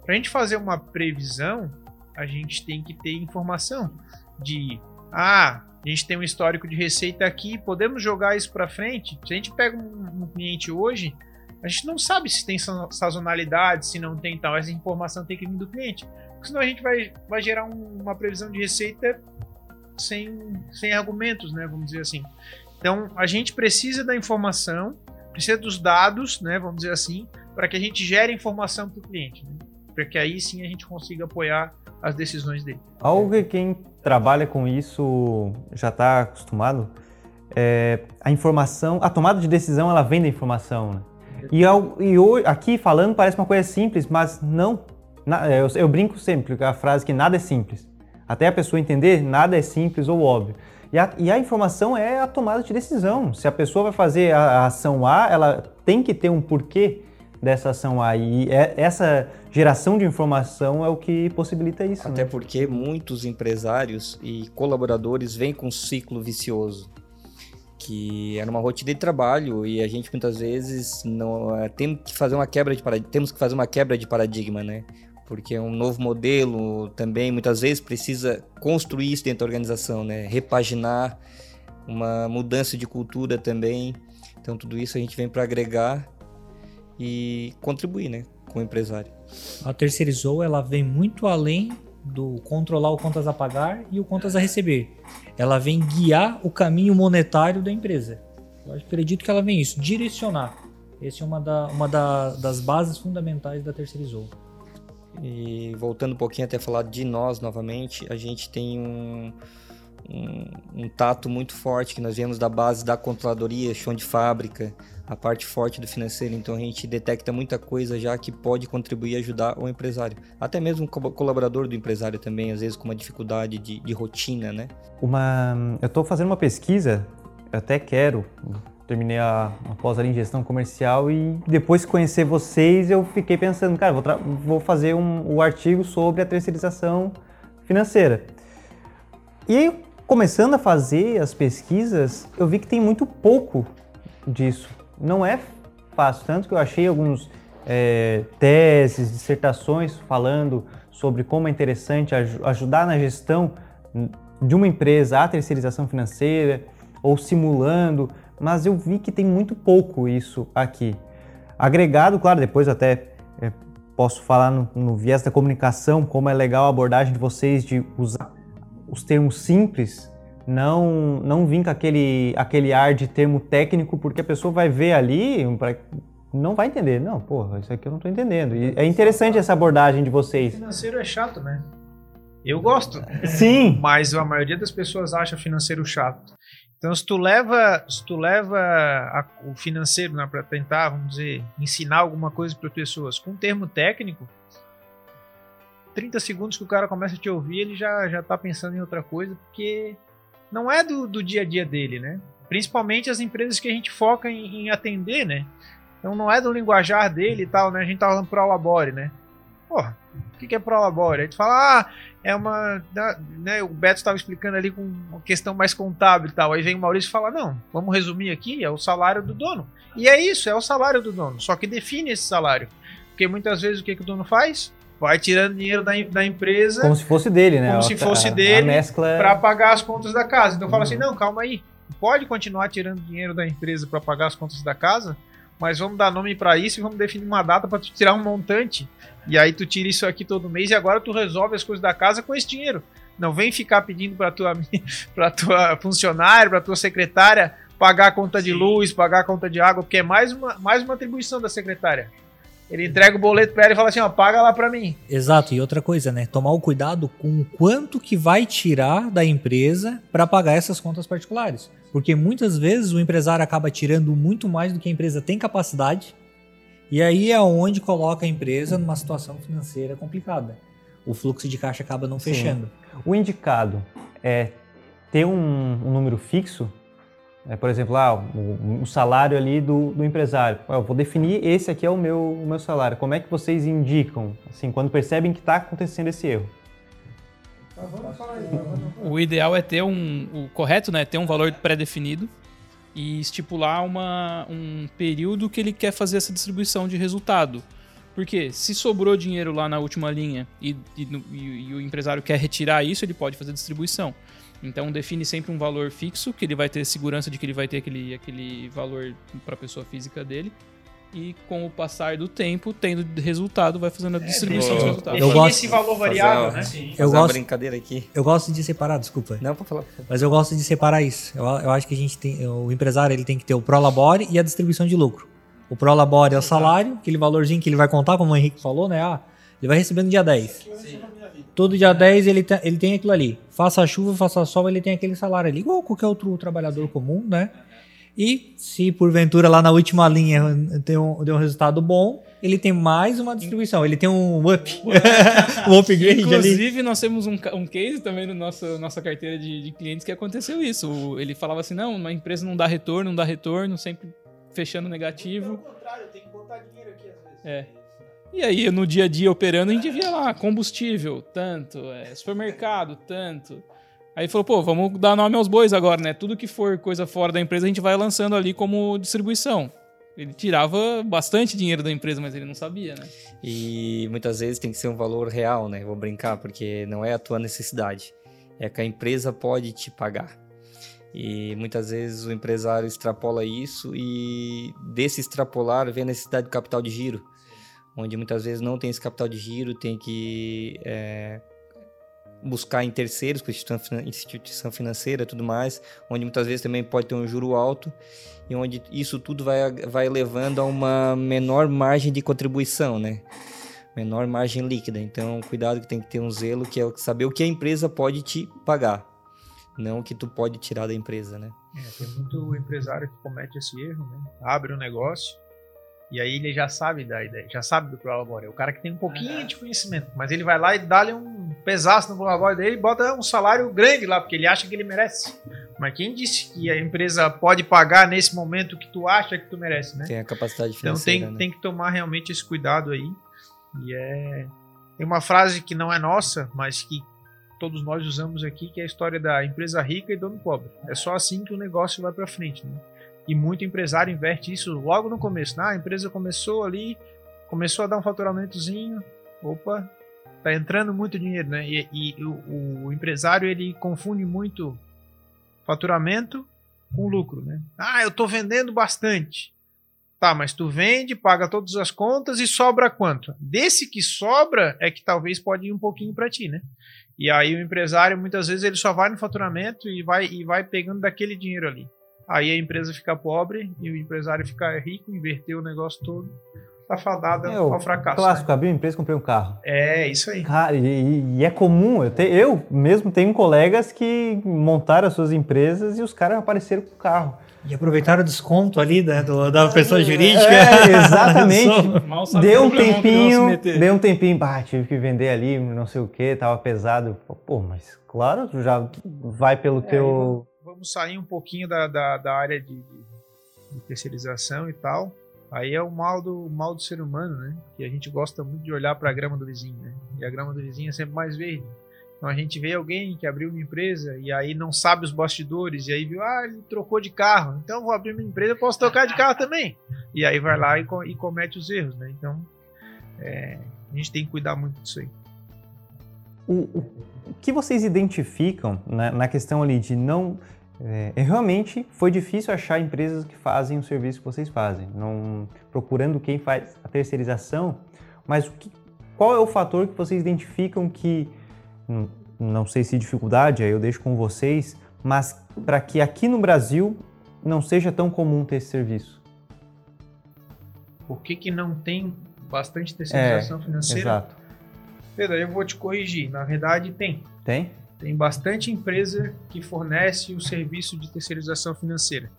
Para a gente fazer uma previsão, a gente tem que ter informação de ah, a gente tem um histórico de receita aqui, podemos jogar isso para frente. Se a gente pega um, um, cliente hoje, a gente não sabe se tem sazonalidade, se não tem tal. Essa informação tem que vir do cliente, porque senão a gente vai, vai gerar um, uma previsão de receita sem, sem argumentos, né? Vamos dizer assim. Então a gente precisa da informação, precisa dos dados, né? Vamos dizer assim, para que a gente gere informação para o cliente, né? aí sim a gente consiga apoiar as decisões dele. Algo que quem trabalha com isso já está acostumado é a informação, a tomada de decisão ela vem da informação. Né? E, ao, e hoje, aqui falando parece uma coisa simples, mas não. Na, eu, eu, brinco sempre com a frase que nada é simples. Até a pessoa entender, nada é simples ou óbvio. E a, e a informação é a tomada de decisão. Se a pessoa vai fazer a, a ação A, ela tem que ter um porquê dessa ação A. E é, essa geração de informação é o que possibilita isso. Até né? porque muitos empresários e colaboradores vêm com um ciclo vicioso. Que era uma rotina de trabalho e a gente muitas vezes não é, tem que fazer uma quebra de temos que fazer uma quebra de paradigma, né? Porque é um novo modelo também muitas vezes precisa construir isso dentro da organização, né? Repaginar uma mudança de cultura também. Então tudo isso a gente vem para agregar e contribuir, né, com o empresário. A terceirizou, ela vem muito além do controlar o contas a pagar e o contas a receber. Ela vem guiar o caminho monetário da empresa. Eu acredito que ela vem isso, direcionar. Essa é uma, da, uma da, das bases fundamentais da terceirizou. E voltando um pouquinho até falar de nós novamente, a gente tem um, um, um, tato muito forte que nós viemos da base da controladoria, chão de fábrica, a parte forte do financeiro. Então a gente detecta muita coisa já que pode contribuir e ajudar o empresário. Até mesmo o colaborador do empresário também, às vezes com uma dificuldade de, de rotina, né? Uma, eu estou fazendo uma pesquisa, até quero. Terminei a, a pós ali em gestão comercial e depois que conhecer vocês eu fiquei pensando, cara, vou, vou fazer um, um artigo sobre a terceirização financeira. E aí, começando a fazer as pesquisas, eu vi que tem muito pouco disso. Não é fácil. Tanto que eu achei alguns é, teses, dissertações falando sobre como é interessante aj ajudar na gestão de uma empresa a terceirização financeira ou simulando, mas eu vi que tem muito pouco isso aqui. Agregado, claro, depois até é, posso falar no, no viés da comunicação, como é legal a abordagem de vocês de usar os termos simples, não não vir com aquele, aquele ar de termo técnico, porque a pessoa vai ver ali, não vai entender. Não, porra, isso aqui eu não estou entendendo. E é interessante essa abordagem de vocês. Financeiro é chato, né? Eu gosto. Sim. Mas a maioria das pessoas acha financeiro chato. Então, se tu leva, se tu leva a, o financeiro né, para tentar, vamos dizer, ensinar alguma coisa para as pessoas com um termo técnico, 30 segundos que o cara começa a te ouvir, ele já, já tá pensando em outra coisa, porque não é do, do dia a dia dele, né? Principalmente as empresas que a gente foca em, em atender, né? Então não é do linguajar dele e tal, né? A gente tá falando pro Labore, né? Porra, o que, que é Prolabore? Aí tu fala, ah, é uma. Né, o Beto estava explicando ali com uma questão mais contábil e tal. Aí vem o Maurício e fala: não, vamos resumir aqui, é o salário do dono. E é isso, é o salário do dono. Só que define esse salário. Porque muitas vezes o que, que o dono faz? Vai tirando dinheiro da, da empresa. Como se fosse dele, né? Como se fosse a, dele para pagar as contas da casa. Então fala assim: uhum. não, calma aí. Pode continuar tirando dinheiro da empresa para pagar as contas da casa, mas vamos dar nome para isso e vamos definir uma data para tirar um montante e aí tu tira isso aqui todo mês e agora tu resolve as coisas da casa com esse dinheiro. Não vem ficar pedindo para tua para tua funcionária, para tua secretária pagar a conta Sim. de luz, pagar a conta de água, porque é mais uma, mais uma atribuição da secretária. Ele entrega o boleto para ela e fala assim, ó, paga lá para mim. Exato, e outra coisa, né? Tomar o cuidado com o quanto que vai tirar da empresa para pagar essas contas particulares. Porque muitas vezes o empresário acaba tirando muito mais do que a empresa tem capacidade e aí é onde coloca a empresa numa situação financeira complicada. O fluxo de caixa acaba não Sim. fechando. O indicado é ter um, um número fixo, é, por exemplo, ah, o, o salário ali do, do empresário. Eu vou definir esse aqui é o meu, o meu salário. Como é que vocês indicam, assim, quando percebem que está acontecendo esse erro? O ideal é ter um, o correto, né? Ter um valor pré-definido e estipular uma, um período que ele quer fazer essa distribuição de resultado. Porque se sobrou dinheiro lá na última linha e, e, e, o empresário quer retirar isso, ele pode fazer distribuição. Então define sempre um valor fixo, que ele vai ter segurança de que ele vai ter aquele, aquele valor para a pessoa física dele e com o passar do tempo, tendo resultado, vai fazendo a é, distribuição dos resultados. Eu gosto esse valor variável, né? Sim. Eu gosto brincadeira aqui. Eu gosto de separar, desculpa. Não, para falar. Mas eu gosto de separar isso. Eu, eu acho que a gente tem, o empresário ele tem que ter o prolabore e a distribuição de lucro. O prolabore é o salário, aquele valorzinho que ele vai contar, como o Henrique falou, né? Ah, ele vai receber no dia 10. Sim. Todo dia 10 ele, tem, ele tem aquilo ali. Faça chuva, faça sol, ele tem aquele salário ali, igual qualquer outro trabalhador comum, né? E se porventura lá na última linha tem um, deu um resultado bom, ele tem mais uma distribuição, ele tem um up, um upgrade Inclusive, ali. nós temos um, um case também no nosso nossa carteira de, de clientes que aconteceu isso. Ele falava assim: não, uma empresa não dá retorno, não dá retorno, sempre fechando negativo. Pelo contrário, tem que botar dinheiro aqui às vezes. É. E aí, no dia a dia operando, a gente via lá combustível, tanto, é, supermercado, tanto. Aí falou, pô, vamos dar nome aos bois agora, né? Tudo que for coisa fora da empresa a gente vai lançando ali como distribuição. Ele tirava bastante dinheiro da empresa, mas ele não sabia, né? E muitas vezes tem que ser um valor real, né? Vou brincar, porque não é a tua necessidade. É que a empresa pode te pagar. E muitas vezes o empresário extrapola isso e desse extrapolar vem a necessidade de capital de giro, onde muitas vezes não tem esse capital de giro, tem que é, buscar em terceiros, com instituição financeira tudo mais, onde muitas vezes também pode ter um juro alto e onde isso tudo vai, vai levando a uma menor margem de contribuição, né? Menor margem líquida. Então, cuidado que tem que ter um zelo, que é saber o que a empresa pode te pagar, não o que tu pode tirar da empresa, né? É, tem muito empresário que comete esse erro, né? Abre um negócio, e aí ele já sabe da ideia, já sabe do Prolabore. É o cara que tem um pouquinho é. de conhecimento, mas ele vai lá e dá-lhe um pesaço no Prolabore dele e bota um salário grande lá, porque ele acha que ele merece. Mas quem disse que a empresa pode pagar nesse momento que tu acha que tu merece, né? Tem a capacidade financeira. Então tem, né? tem que tomar realmente esse cuidado aí. E é. Tem uma frase que não é nossa, mas que todos nós usamos aqui, que é a história da empresa rica e dono pobre. É só assim que o negócio vai para frente, né? E muito empresário inverte isso logo no começo. Ah, a empresa começou ali, começou a dar um faturamentozinho, opa, tá entrando muito dinheiro, né? E, e o, o, empresário ele confunde muito faturamento com lucro, né? Ah, eu tô vendendo bastante. Tá, mas tu vende, paga todas as contas e sobra quanto? Desse que sobra é que talvez pode ir um pouquinho para ti, né? E aí o empresário muitas vezes ele só vai no faturamento e vai e vai pegando daquele dinheiro ali. Aí a empresa fica pobre e o empresário fica rico, inverteu o negócio todo, tá fadada é, ao fracasso. Clássico, né? uma empresa, comprei um carro. É, isso aí. Cara, e, e é comum, eu, te, eu mesmo tenho colegas que montaram as suas empresas e os caras apareceram com o carro. E aproveitaram o desconto ali da, do, da pessoa é, jurídica. É, exatamente. deu um tempinho, deu um tempinho, bah, tive que vender ali, não sei o que, tava pesado. Pô, mas claro, já vai pelo é, teu. Vamos sair um pouquinho da, da, da área de, de, terceirização e tal. Aí é o mal do, mal do ser humano, né? Que a gente gosta muito de olhar para a grama do vizinho, né? E a grama do vizinho é sempre mais verde. Então a gente vê alguém que abriu uma empresa e aí não sabe os bastidores, e aí viu, ah, ele trocou de carro, então vou abrir uma empresa, posso trocar de carro também. E aí vai lá e, e comete os erros, né? Então é, a gente tem que cuidar muito disso aí. O, o que vocês identificam na, na questão ali de não. É, realmente foi difícil achar empresas que fazem o serviço que vocês fazem, não procurando quem faz a terceirização, mas que, qual é o fator que vocês identificam que não sei se dificuldade, aí eu deixo com vocês, mas para que aqui no Brasil não seja tão comum ter esse serviço. Por que, que não tem bastante terceirização é, financeira? Exato. Pedro, eu vou te corrigir. Na verdade, tem. Tem? Tem bastante empresa que fornece o serviço de terceirização financeira.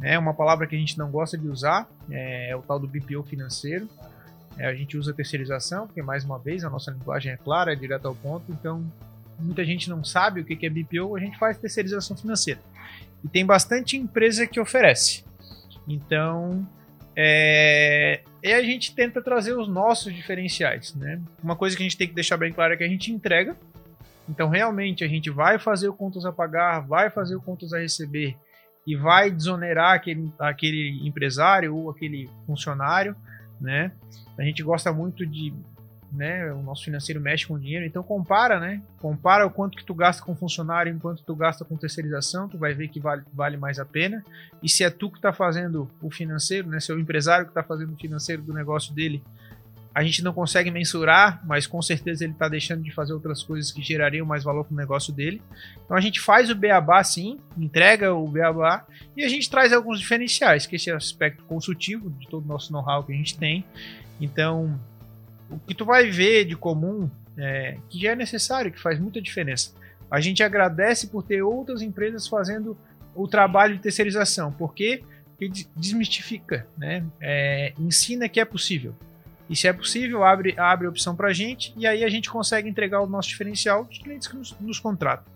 É uma palavra que a gente não gosta de usar, é, é o tal do BPO financeiro. É, a gente usa terceirização, porque mais uma vez a nossa linguagem é clara, é direta ao ponto, então muita gente não sabe o que é BPO, a gente faz terceirização financeira. E tem bastante empresa que oferece. Então, é, e a gente tenta trazer os nossos diferenciais. Né? Uma coisa que a gente tem que deixar bem claro é que a gente entrega. Então, realmente, a gente vai fazer o contas a pagar, vai fazer o contas a receber e vai desonerar aquele, aquele empresário ou aquele funcionário né? A gente gosta muito de, né, o nosso financeiro mexe com dinheiro, então compara, né? Compara o quanto que tu gasta com funcionário enquanto tu gasta com terceirização, tu vai ver que vale, vale mais a pena. E se é tu que está fazendo o financeiro, né, se é o empresário que está fazendo o financeiro do negócio dele, a gente não consegue mensurar, mas com certeza ele está deixando de fazer outras coisas que gerariam mais valor para o negócio dele. Então a gente faz o beabá sim, entrega o beabá e a gente traz alguns diferenciais, que esse é o aspecto consultivo de todo o nosso know-how que a gente tem. Então, o que tu vai ver de comum, é, que já é necessário, que faz muita diferença. A gente agradece por ter outras empresas fazendo o trabalho de terceirização, porque, desmistifica, né? É, ensina que é possível. E se é possível, abre, abre a opção para a gente e aí a gente consegue entregar o nosso diferencial dos clientes que nos, nos contratam.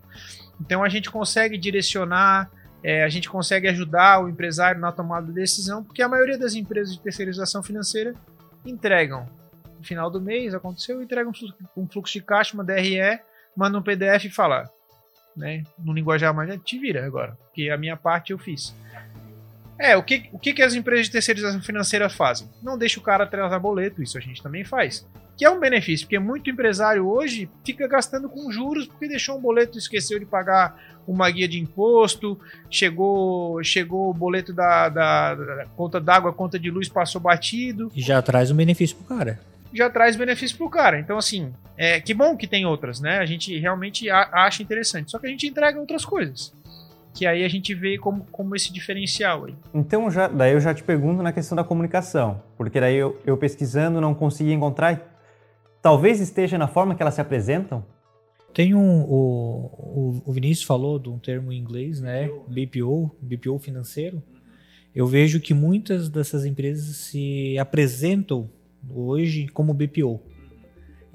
Então a gente consegue direcionar, é, a gente consegue ajudar o empresário na tomada de decisão, porque a maioria das empresas de terceirização financeira entregam no final do mês, aconteceu, entregam um fluxo de caixa, uma DRE, manda um PDF e fala, né, no linguajar mais, te vira agora, porque a minha parte eu fiz. É, o que, o que, que as empresas de terceirização financeira fazem? Não deixa o cara atrasar boleto, isso a gente também faz. Que é um benefício, porque muito empresário hoje fica gastando com juros porque deixou um boleto e esqueceu de pagar uma guia de imposto, chegou chegou o boleto da, da, da conta d'água, conta de luz passou batido. E já traz um benefício pro cara. Já traz benefício pro cara. Então, assim, é, que bom que tem outras, né? A gente realmente acha interessante. Só que a gente entrega outras coisas que aí a gente vê como, como esse diferencial aí. Então, já, daí eu já te pergunto na questão da comunicação, porque daí eu, eu pesquisando não consegui encontrar, talvez esteja na forma que elas se apresentam? Tem um, o, o Vinícius falou de um termo em inglês, né, BPO, BPO financeiro. Eu vejo que muitas dessas empresas se apresentam hoje como BPO.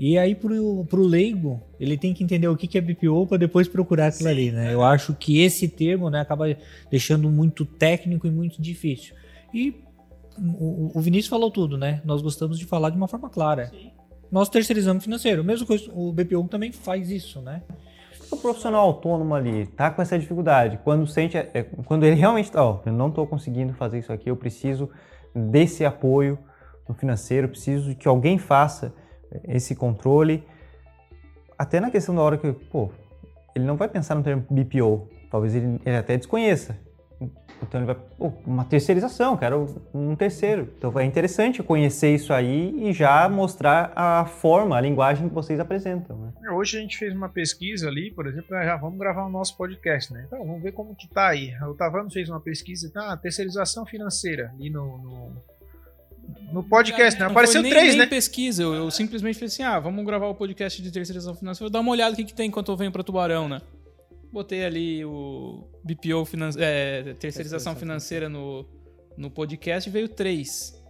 E aí, pro, pro leigo, ele tem que entender o que, que é BPO para depois procurar aquilo Sim, ali, né? Eu acho que esse termo né, acaba deixando muito técnico e muito difícil. E o, o Vinícius falou tudo, né? Nós gostamos de falar de uma forma clara. Sim. Nós terceirizamos financeiro. Mesmo coisa, o BPO também faz isso, né? o profissional autônomo ali tá com essa dificuldade? Quando sente, é, quando ele realmente está, ó, eu não estou conseguindo fazer isso aqui, eu preciso desse apoio no financeiro, preciso que alguém faça esse controle. Até na questão da hora que, pô, ele não vai pensar no termo BPO, talvez ele, ele até desconheça. Então ele vai, pô, uma terceirização, quero um terceiro. Então é interessante conhecer isso aí e já mostrar a forma, a linguagem que vocês apresentam. Né? É, hoje a gente fez uma pesquisa ali, por exemplo, já vamos gravar o nosso podcast, né? Então vamos ver como que tá aí. O Tavano fez uma pesquisa, tá? Terceirização financeira ali no, no, no podcast, né? Apareceu nem, três, nem né? pesquisa, eu, eu, simplesmente falei assim: ah, vamos gravar o podcast de terceirização financeira, vou dar uma olhada o que, que tem enquanto eu venho para Tubarão, né? Botei ali o BPO, finan é, terceirização financeira no, no podcast e veio três.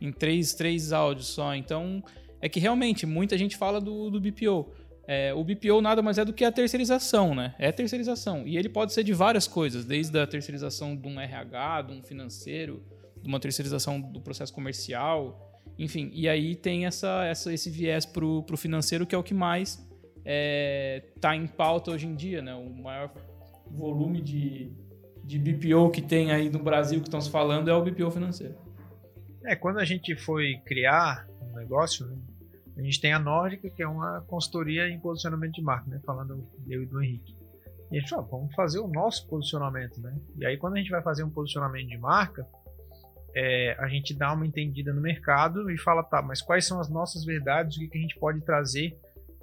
Em três, três áudios só. Então, é que realmente muita gente fala do, do BPO. É, o BPO nada mais é do que a terceirização, né? É terceirização. E ele pode ser de várias coisas, desde a terceirização de um RH, de um financeiro, uma terceirização do processo comercial, enfim. E aí tem essa, essa esse viés para o financeiro que é o que mais está é, em pauta hoje em dia, né? O maior volume de, de BPO que tem aí no Brasil que estão se falando é o BPO financeiro. É, quando a gente foi criar um negócio, né, a gente tem a Nórdica, que é uma consultoria em posicionamento de marca, né? Falando eu e do Henrique. E a gente falou, vamos fazer o nosso posicionamento, né? E aí quando a gente vai fazer um posicionamento de marca, é, a gente dá uma entendida no mercado e fala, tá, mas quais são as nossas verdades, o que, que a gente pode trazer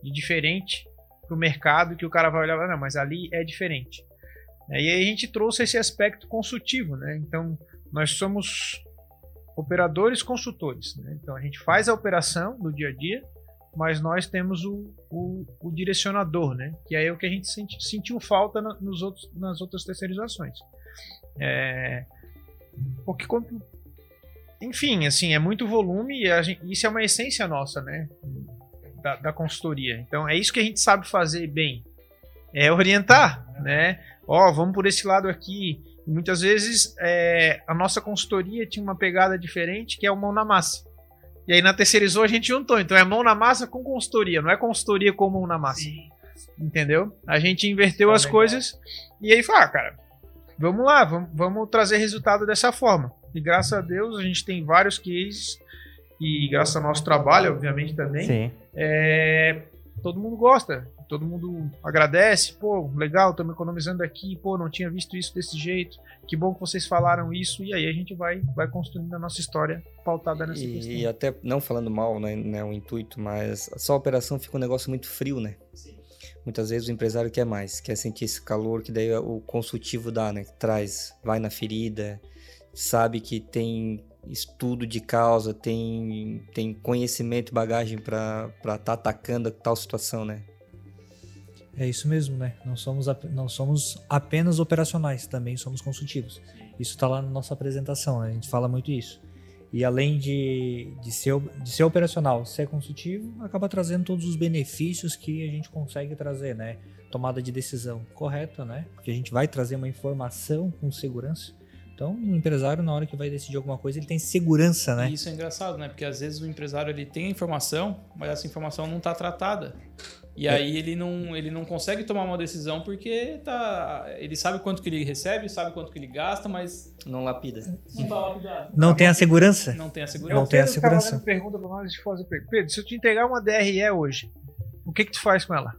de diferente para o mercado que o cara vai olhar, não, mas ali é diferente. É, e aí a gente trouxe esse aspecto consultivo, né? Então, nós somos operadores consultores, né? Então, a gente faz a operação no dia a dia, mas nós temos o, o, o direcionador, né? Que é o que a gente senti, sentiu falta nos outros, nas outras terceirizações. É, porque, enfim, assim, é muito volume e gente, isso é uma essência nossa, né? da, da consultoria. Então é isso que a gente sabe fazer bem, é orientar, né? Ó, oh, vamos por esse lado aqui. muitas vezes é, a nossa consultoria tinha uma pegada diferente, que é o mão na massa. E aí na terceirizou a gente juntou. Então é mão na massa com consultoria, não é consultoria com mão na massa. Sim. Entendeu? A gente inverteu é as coisas e aí fala, ah, cara, vamos lá, vamos, vamos trazer resultado dessa forma. E graças a Deus a gente tem vários cases e graças ao nosso trabalho, obviamente também, Sim. É, todo mundo gosta, todo mundo agradece, pô, legal, estamos economizando aqui, pô, não tinha visto isso desse jeito, que bom que vocês falaram isso, e aí a gente vai, vai construindo a nossa história pautada nessa e, questão. E até, não falando mal, né, né, o intuito, mas só a operação fica um negócio muito frio, né? Sim. Muitas vezes o empresário quer mais, quer sentir esse calor que daí o consultivo dá, né? Traz, vai na ferida, sabe que tem estudo de causa, tem, tem conhecimento e bagagem para estar tá atacando tal situação, né? É isso mesmo, né? Não somos, não somos apenas operacionais, também somos consultivos. Isso está lá na nossa apresentação, né? a gente fala muito isso. E além de, de, ser, de ser operacional, ser consultivo, acaba trazendo todos os benefícios que a gente consegue trazer, né? Tomada de decisão correta, né? Porque a gente vai trazer uma informação com segurança então, o empresário, na hora que vai decidir alguma coisa, ele tem segurança, né? E isso é engraçado, né? Porque às vezes o empresário ele tem a informação, mas essa informação não está tratada. E é. aí ele não, ele não consegue tomar uma decisão porque tá, ele sabe quanto que ele recebe, sabe quanto que ele gasta, mas não lapida. Não, tá não tem a segurança. Não tem a segurança. Não tem a segurança. Pergunta para nós, fazer Pedro, se eu te entregar uma DRE hoje, o que que tu faz com ela?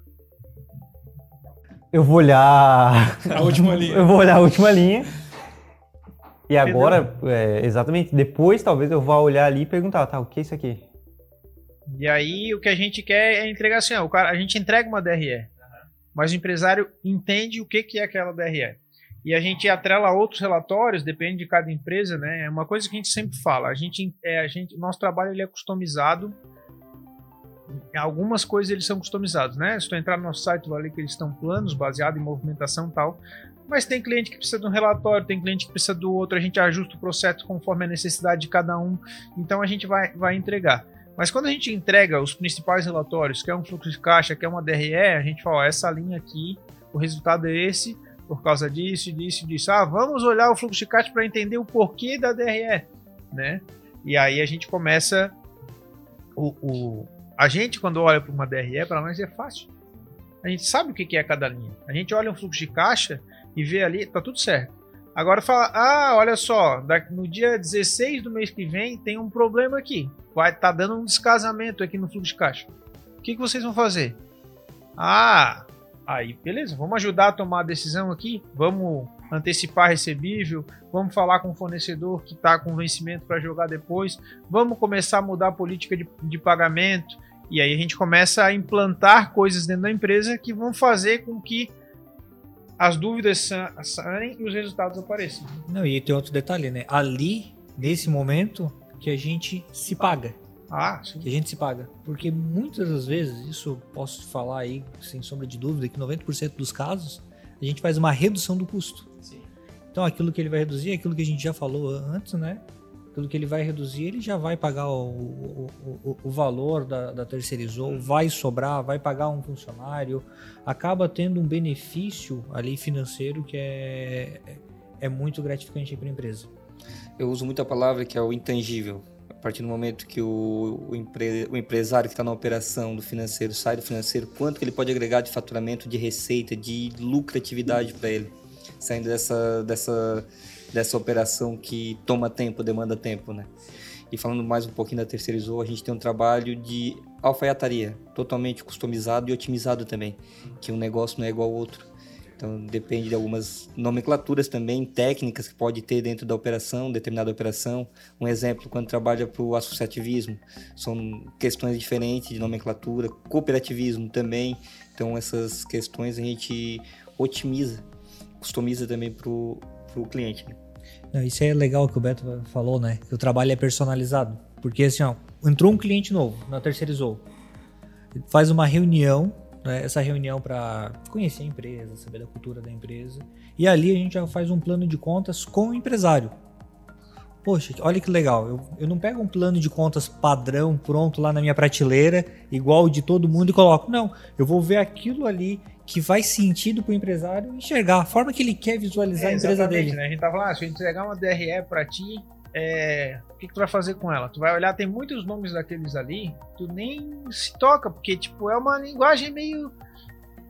Eu vou olhar a última linha. eu vou olhar a última linha. E agora, é, exatamente, depois talvez eu vá olhar ali e perguntar, tá, o que é isso aqui? E aí o que a gente quer é entregar assim, ó, o cara, a gente entrega uma DRE, mas o empresário entende o que, que é aquela DRE. E a gente atrela outros relatórios, depende de cada empresa, né? É uma coisa que a gente sempre fala. A gente, é, a gente, nosso trabalho ele é customizado. Algumas coisas eles são customizados, né? Se tu entrar no nosso site, vai ali que eles estão planos baseado em movimentação e tal. Mas tem cliente que precisa de um relatório, tem cliente que precisa do outro, a gente ajusta o processo conforme a necessidade de cada um, então a gente vai, vai entregar. Mas quando a gente entrega os principais relatórios, que é um fluxo de caixa, que é uma DRE, a gente fala, ó, essa linha aqui, o resultado é esse, por causa disso, disso, disso. Ah, vamos olhar o fluxo de caixa para entender o porquê da DRE, né? E aí a gente começa o, o a gente quando olha para uma DRE, para nós é fácil. A gente sabe o que é cada linha. A gente olha um fluxo de caixa e vê ali, tá tudo certo. Agora fala, ah, olha só, no dia 16 do mês que vem tem um problema aqui. Vai tá dando um descasamento aqui no fluxo de caixa. O que, que vocês vão fazer? Ah, aí beleza, vamos ajudar a tomar a decisão aqui, vamos antecipar recebível, vamos falar com o fornecedor que está com vencimento para jogar depois, vamos começar a mudar a política de, de pagamento, e aí a gente começa a implantar coisas dentro da empresa que vão fazer com que as dúvidas saem e os resultados apareçam. Não, e tem outro detalhe, né? Ali, nesse momento, que a gente se paga. Ah, sim. Que a gente se paga. Porque muitas das vezes, isso posso falar aí, sem sombra de dúvida, que 90% dos casos, a gente faz uma redução do custo. Sim. Então aquilo que ele vai reduzir é aquilo que a gente já falou antes, né? Aquilo que ele vai reduzir, ele já vai pagar o, o, o, o valor da, da terceirizou, vai sobrar, vai pagar um funcionário, acaba tendo um benefício ali financeiro que é, é muito gratificante para a empresa. Eu uso muito a palavra que é o intangível. A partir do momento que o, o, empre, o empresário que está na operação do financeiro sai do financeiro, quanto que ele pode agregar de faturamento, de receita, de lucratividade para ele, saindo dessa, dessa dessa operação que toma tempo, demanda tempo, né? E falando mais um pouquinho da Terceirizou, a gente tem um trabalho de alfaiataria, totalmente customizado e otimizado também, que um negócio não é igual ao outro. Então depende de algumas nomenclaturas também, técnicas que pode ter dentro da operação, determinada operação. Um exemplo, quando trabalha para o associativismo, são questões diferentes de nomenclatura, cooperativismo também. Então essas questões a gente otimiza, customiza também para o cliente. Né? Isso é legal que o Beto falou, né? Que o trabalho é personalizado. Porque assim, ó, entrou um cliente novo na Terceirizou. Faz uma reunião, né? essa reunião para conhecer a empresa, saber da cultura da empresa. E ali a gente já faz um plano de contas com o empresário. Poxa, olha que legal. Eu, eu não pego um plano de contas padrão pronto lá na minha prateleira, igual de todo mundo, e coloco. Não, eu vou ver aquilo ali que faz sentido para o empresário enxergar, a forma que ele quer visualizar é, a empresa dele. Né? A gente tá falando, ah, se eu entregar uma DRE para ti, é, o que, que, tu vai fazer com ela? Tu vai olhar, tem muitos nomes daqueles ali, tu nem se toca, porque tipo, é uma linguagem meio.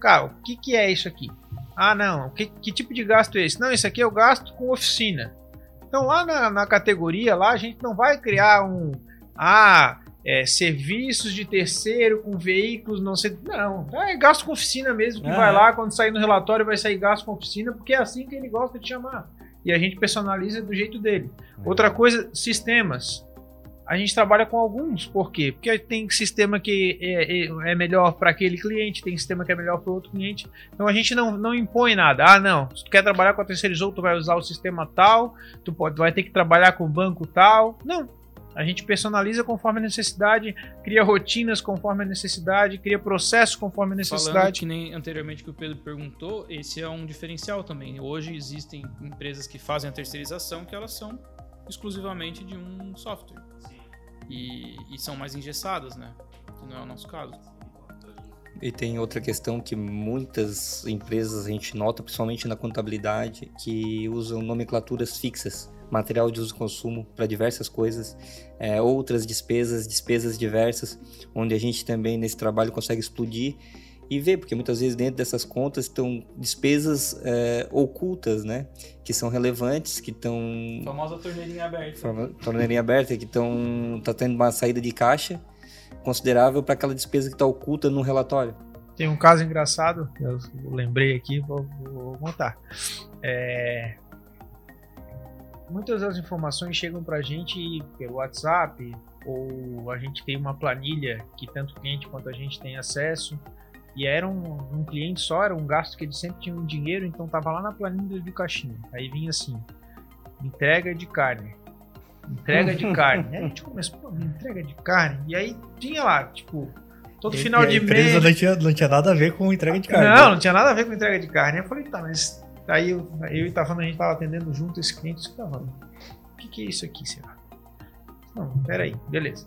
Cara, o que, que é isso aqui? Ah, não, que, que tipo de gasto é esse? Não, isso aqui eu gasto com oficina. Então lá na, na categoria, lá a gente não vai criar um. Ah, é, serviços de terceiro com veículos, não sei. Não, é gasto com oficina mesmo, que vai lá, quando sair no relatório, vai sair gasto com oficina, porque é assim que ele gosta de chamar. E a gente personaliza do jeito dele. Outra coisa, sistemas. A gente trabalha com alguns, por quê? Porque tem sistema que é, é, é melhor para aquele cliente, tem sistema que é melhor para outro cliente. Então a gente não, não impõe nada. Ah, não, se tu quer trabalhar com a terceirizou, tu vai usar o sistema tal, tu pode, vai ter que trabalhar com o banco tal. Não, a gente personaliza conforme a necessidade, cria rotinas conforme a necessidade, cria processos conforme a necessidade. Falando que nem anteriormente que o Pedro perguntou, esse é um diferencial também. Hoje existem empresas que fazem a terceirização que elas são exclusivamente de um software. E, e são mais engessadas, né? Que não é o nosso caso. E tem outra questão que muitas empresas a gente nota, principalmente na contabilidade, que usam nomenclaturas fixas material de uso e consumo para diversas coisas, é, outras despesas, despesas diversas, onde a gente também nesse trabalho consegue explodir e ver, porque muitas vezes dentro dessas contas estão despesas é, ocultas, né? Que são relevantes, que estão... Famosa torneirinha aberta. Torneirinha aberta, que estão tá tendo uma saída de caixa considerável para aquela despesa que está oculta no relatório. Tem um caso engraçado, eu lembrei aqui, vou, vou contar. É, muitas das informações chegam para a gente pelo WhatsApp ou a gente tem uma planilha que tanto o cliente quanto a gente tem acesso e era um, um cliente só, era um gasto que ele sempre tinha um dinheiro, então tava lá na planilha do caixinha. Aí vinha assim, entrega de carne, entrega de carne. Aí a gente começou, pô, entrega de carne. E aí tinha lá, tipo, todo e, final e de mês. Não tinha, não tinha nada a ver com entrega de carne. Não, não tinha nada a ver com entrega de carne. Eu falei, tá, mas Aí eu, eu e Tavana, a gente tava atendendo junto esse cliente. Disse, Tavana, o que, que é isso aqui, será? Não, peraí, beleza.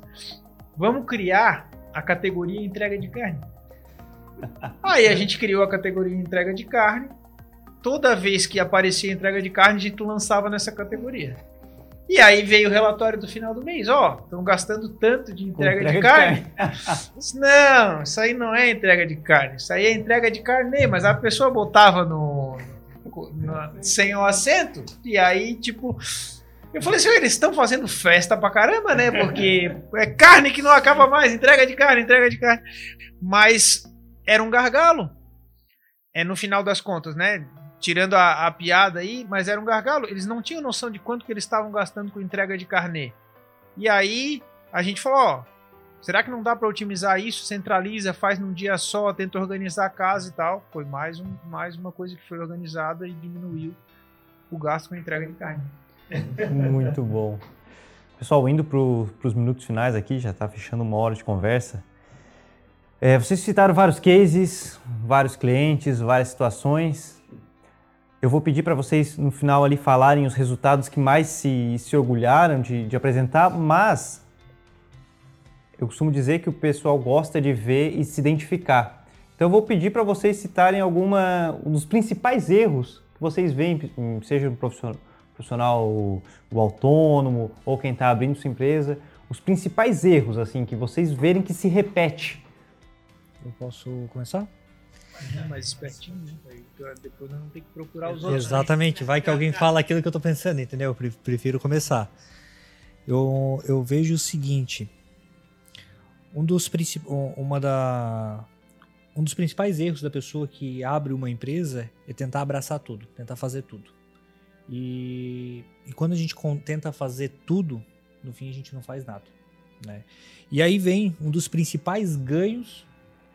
Vamos criar a categoria entrega de carne. Aí a gente criou a categoria entrega de carne. Toda vez que aparecia entrega de carne, a gente lançava nessa categoria. E aí veio o relatório do final do mês, ó, oh, estão gastando tanto de entrega, entrega de, carne. de carne. não, isso aí não é entrega de carne, isso aí é entrega de carne, mas a pessoa botava no, sem o assento e aí tipo eu falei assim, eles estão fazendo festa pra caramba, né? Porque é carne que não acaba mais, entrega de carne, entrega de carne. Mas era um gargalo. É no final das contas, né? tirando a, a, piada aí, mas era um gargalo. Eles não tinham noção de quanto que eles estavam gastando com entrega de carnê. E aí a gente falou, ó, será que não dá para otimizar isso? Centraliza, faz num dia só, tenta organizar a casa e tal. Foi mais, um, mais uma coisa que foi organizada e diminuiu o gasto com entrega de carne. Muito bom. Pessoal, indo para os minutos finais aqui, já está fechando uma hora de conversa. É, vocês citaram vários cases, vários clientes, várias situações. Eu vou pedir para vocês no final ali falarem os resultados que mais se, se orgulharam de, de apresentar, mas eu costumo dizer que o pessoal gosta de ver e se identificar. Então eu vou pedir para vocês citarem alguma um dos principais erros que vocês veem, seja o profissional, profissional o, o autônomo ou quem está abrindo sua empresa, os principais erros assim que vocês verem que se repete. Eu posso começar? mais espertinho, né? depois não tem que procurar os outros. Exatamente, vai que alguém fala aquilo que eu tô pensando, entendeu? Eu prefiro começar. Eu, eu vejo o seguinte: um dos, uma da, um dos principais erros da pessoa que abre uma empresa é tentar abraçar tudo, tentar fazer tudo. E, e quando a gente tenta fazer tudo, no fim a gente não faz nada. Né? E aí vem um dos principais ganhos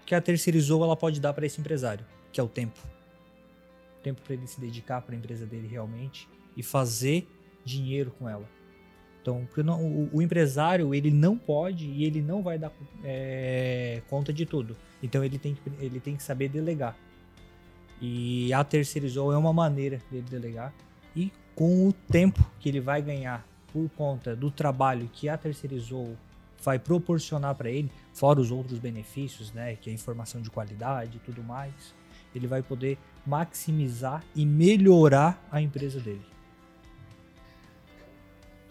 que a terceirizou ela pode dar para esse empresário, que é o tempo. Tempo para ele se dedicar para a empresa dele realmente e fazer dinheiro com ela. Então, não, o, o, empresário ele não pode e ele não vai dar é, conta de tudo. Então ele tem, ele tem que saber delegar. E a terceirizou é uma maneira dele delegar. E com o tempo que ele vai ganhar por conta do trabalho que a terceirizou vai proporcionar para ele, fora os outros benefícios, né, que é informação de qualidade e tudo mais, ele vai poder maximizar e melhorar a empresa dele.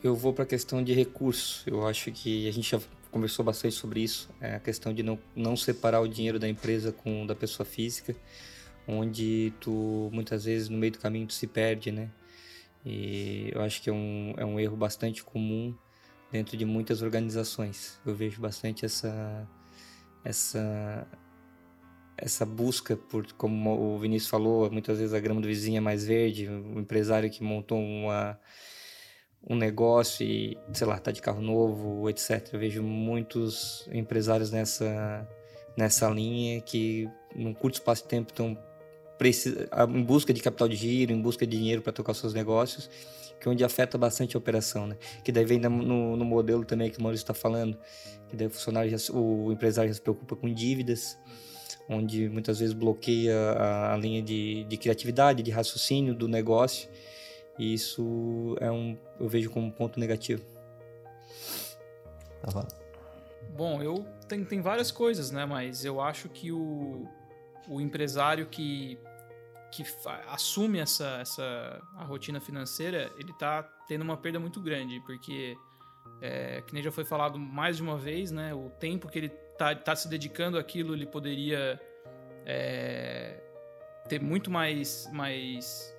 Eu vou para a questão de recursos. Eu acho que a gente já conversou bastante sobre isso, é a questão de não, não separar o dinheiro da empresa com da pessoa física, onde tu muitas vezes no meio do caminho tu se perde, né? E eu acho que é um, é um erro bastante comum dentro de muitas organizações. Eu vejo bastante essa essa essa busca por, como o Vinícius falou, muitas vezes a grama do vizinho é mais verde, o empresário que montou uma um negócio e, sei lá, tá de carro novo, etc. Eu vejo muitos empresários nessa nessa linha que num curto espaço de tempo estão em busca de capital de giro, em busca de dinheiro para tocar seus negócios que é onde afeta bastante a operação, né? Que daí vem no, no modelo também que o Maurício está falando, que daí o funcionário, já, o empresário já se preocupa com dívidas, onde muitas vezes bloqueia a, a linha de, de criatividade, de raciocínio do negócio, e isso é um, eu vejo como um ponto negativo. Tá bom, eu tem, tem várias coisas, né? Mas eu acho que o, o empresário que que assume essa, essa a rotina financeira, ele está tendo uma perda muito grande, porque, é, que nem já foi falado mais de uma vez, né, o tempo que ele está tá se dedicando àquilo, ele poderia é, ter muito mais, mais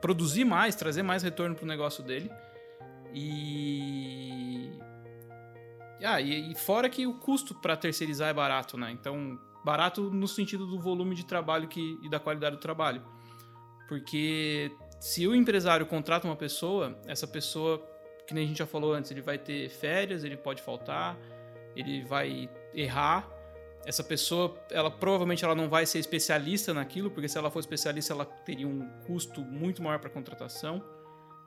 produzir mais, trazer mais retorno para o negócio dele. E ah, e, e, fora que o custo para terceirizar é barato, né? Então, Barato no sentido do volume de trabalho que, e da qualidade do trabalho. Porque se o empresário contrata uma pessoa, essa pessoa, que nem a gente já falou antes, ele vai ter férias, ele pode faltar, ele vai errar. Essa pessoa, ela provavelmente ela não vai ser especialista naquilo, porque se ela for especialista, ela teria um custo muito maior para contratação.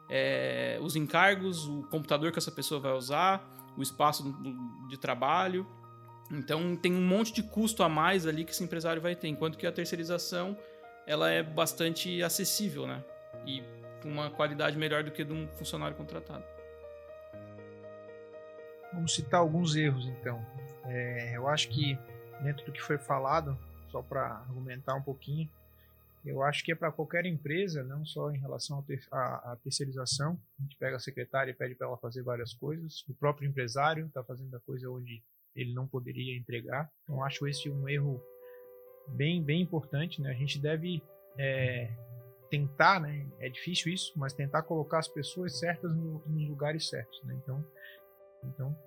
É, os encargos, o computador que essa pessoa vai usar, o espaço de trabalho. Então tem um monte de custo a mais ali que esse empresário vai ter, enquanto que a terceirização ela é bastante acessível, né? E com uma qualidade melhor do que de um funcionário contratado. Vamos citar alguns erros, então. É, eu acho que dentro do que foi falado, só para argumentar um pouquinho, Eu acho que é para qualquer empresa, não só em relação à terceirização. A gente pega a secretária e pede para ela fazer várias coisas. O próprio empresário está fazendo a coisa onde ele não poderia entregar. Então, acho esse um erro bem, bem importante. Né? A gente deve é, tentar, né? é difícil isso, mas tentar colocar as pessoas certas no, nos lugares certos. Né? Então, então,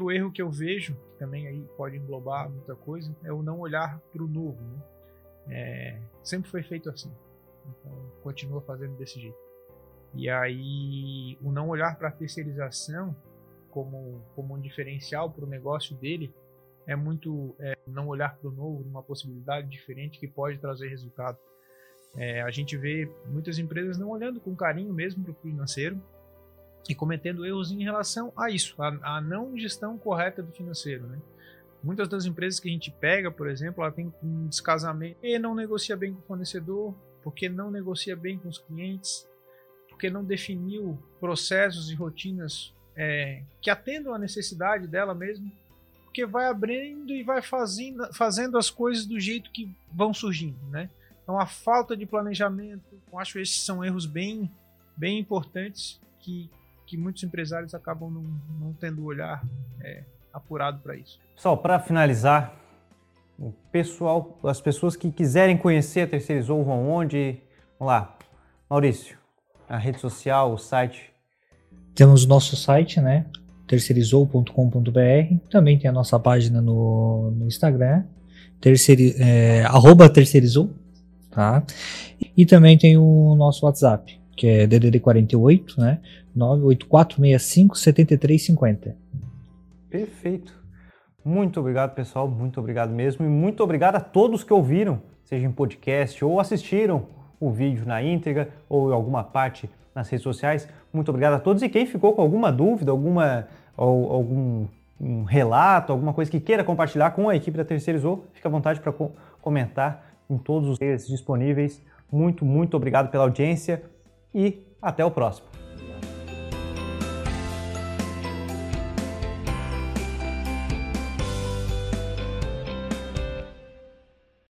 outro erro que eu vejo, que também aí pode englobar muita coisa, é o não olhar para o novo. Né? É, sempre foi feito assim. Então, continua fazendo desse jeito. E aí, o não olhar para a terceirização como, como um diferencial para o negócio dele é muito é, não olhar para o novo, uma possibilidade diferente que pode trazer resultado. É, a gente vê muitas empresas não olhando com carinho mesmo para o financeiro e cometendo erros em relação a isso, a, a não gestão correta do financeiro. Né? Muitas das empresas que a gente pega, por exemplo, ela tem um descasamento e não negocia bem com o fornecedor, porque não negocia bem com os clientes, porque não definiu processos e rotinas é, que atendam a necessidade dela mesmo, porque vai abrindo e vai fazendo, fazendo as coisas do jeito que vão surgindo, né? Então a falta de planejamento, eu acho que esses são erros bem, bem importantes que, que muitos empresários acabam não, não tendo olhar é, apurado para isso. Pessoal, para finalizar, o pessoal, as pessoas que quiserem conhecer a Terceirizou vão onde? Vamos lá, Maurício, a rede social, o site. Temos o nosso site, né? terceirizou.com.br. Também tem a nossa página no, no Instagram, terceiri, é, arroba terceirizou, tá? E também tem o nosso WhatsApp, que é DDD 48, né? 98465 7350. Perfeito. Muito obrigado, pessoal. Muito obrigado mesmo. E muito obrigado a todos que ouviram, seja em podcast ou assistiram o vídeo na íntegra ou em alguma parte nas redes sociais. Muito obrigado a todos. E quem ficou com alguma dúvida, alguma, ou, algum um relato, alguma coisa que queira compartilhar com a equipe da Terceirizou, fica à vontade para co comentar em todos os disponíveis. Muito, muito obrigado pela audiência e até o próximo.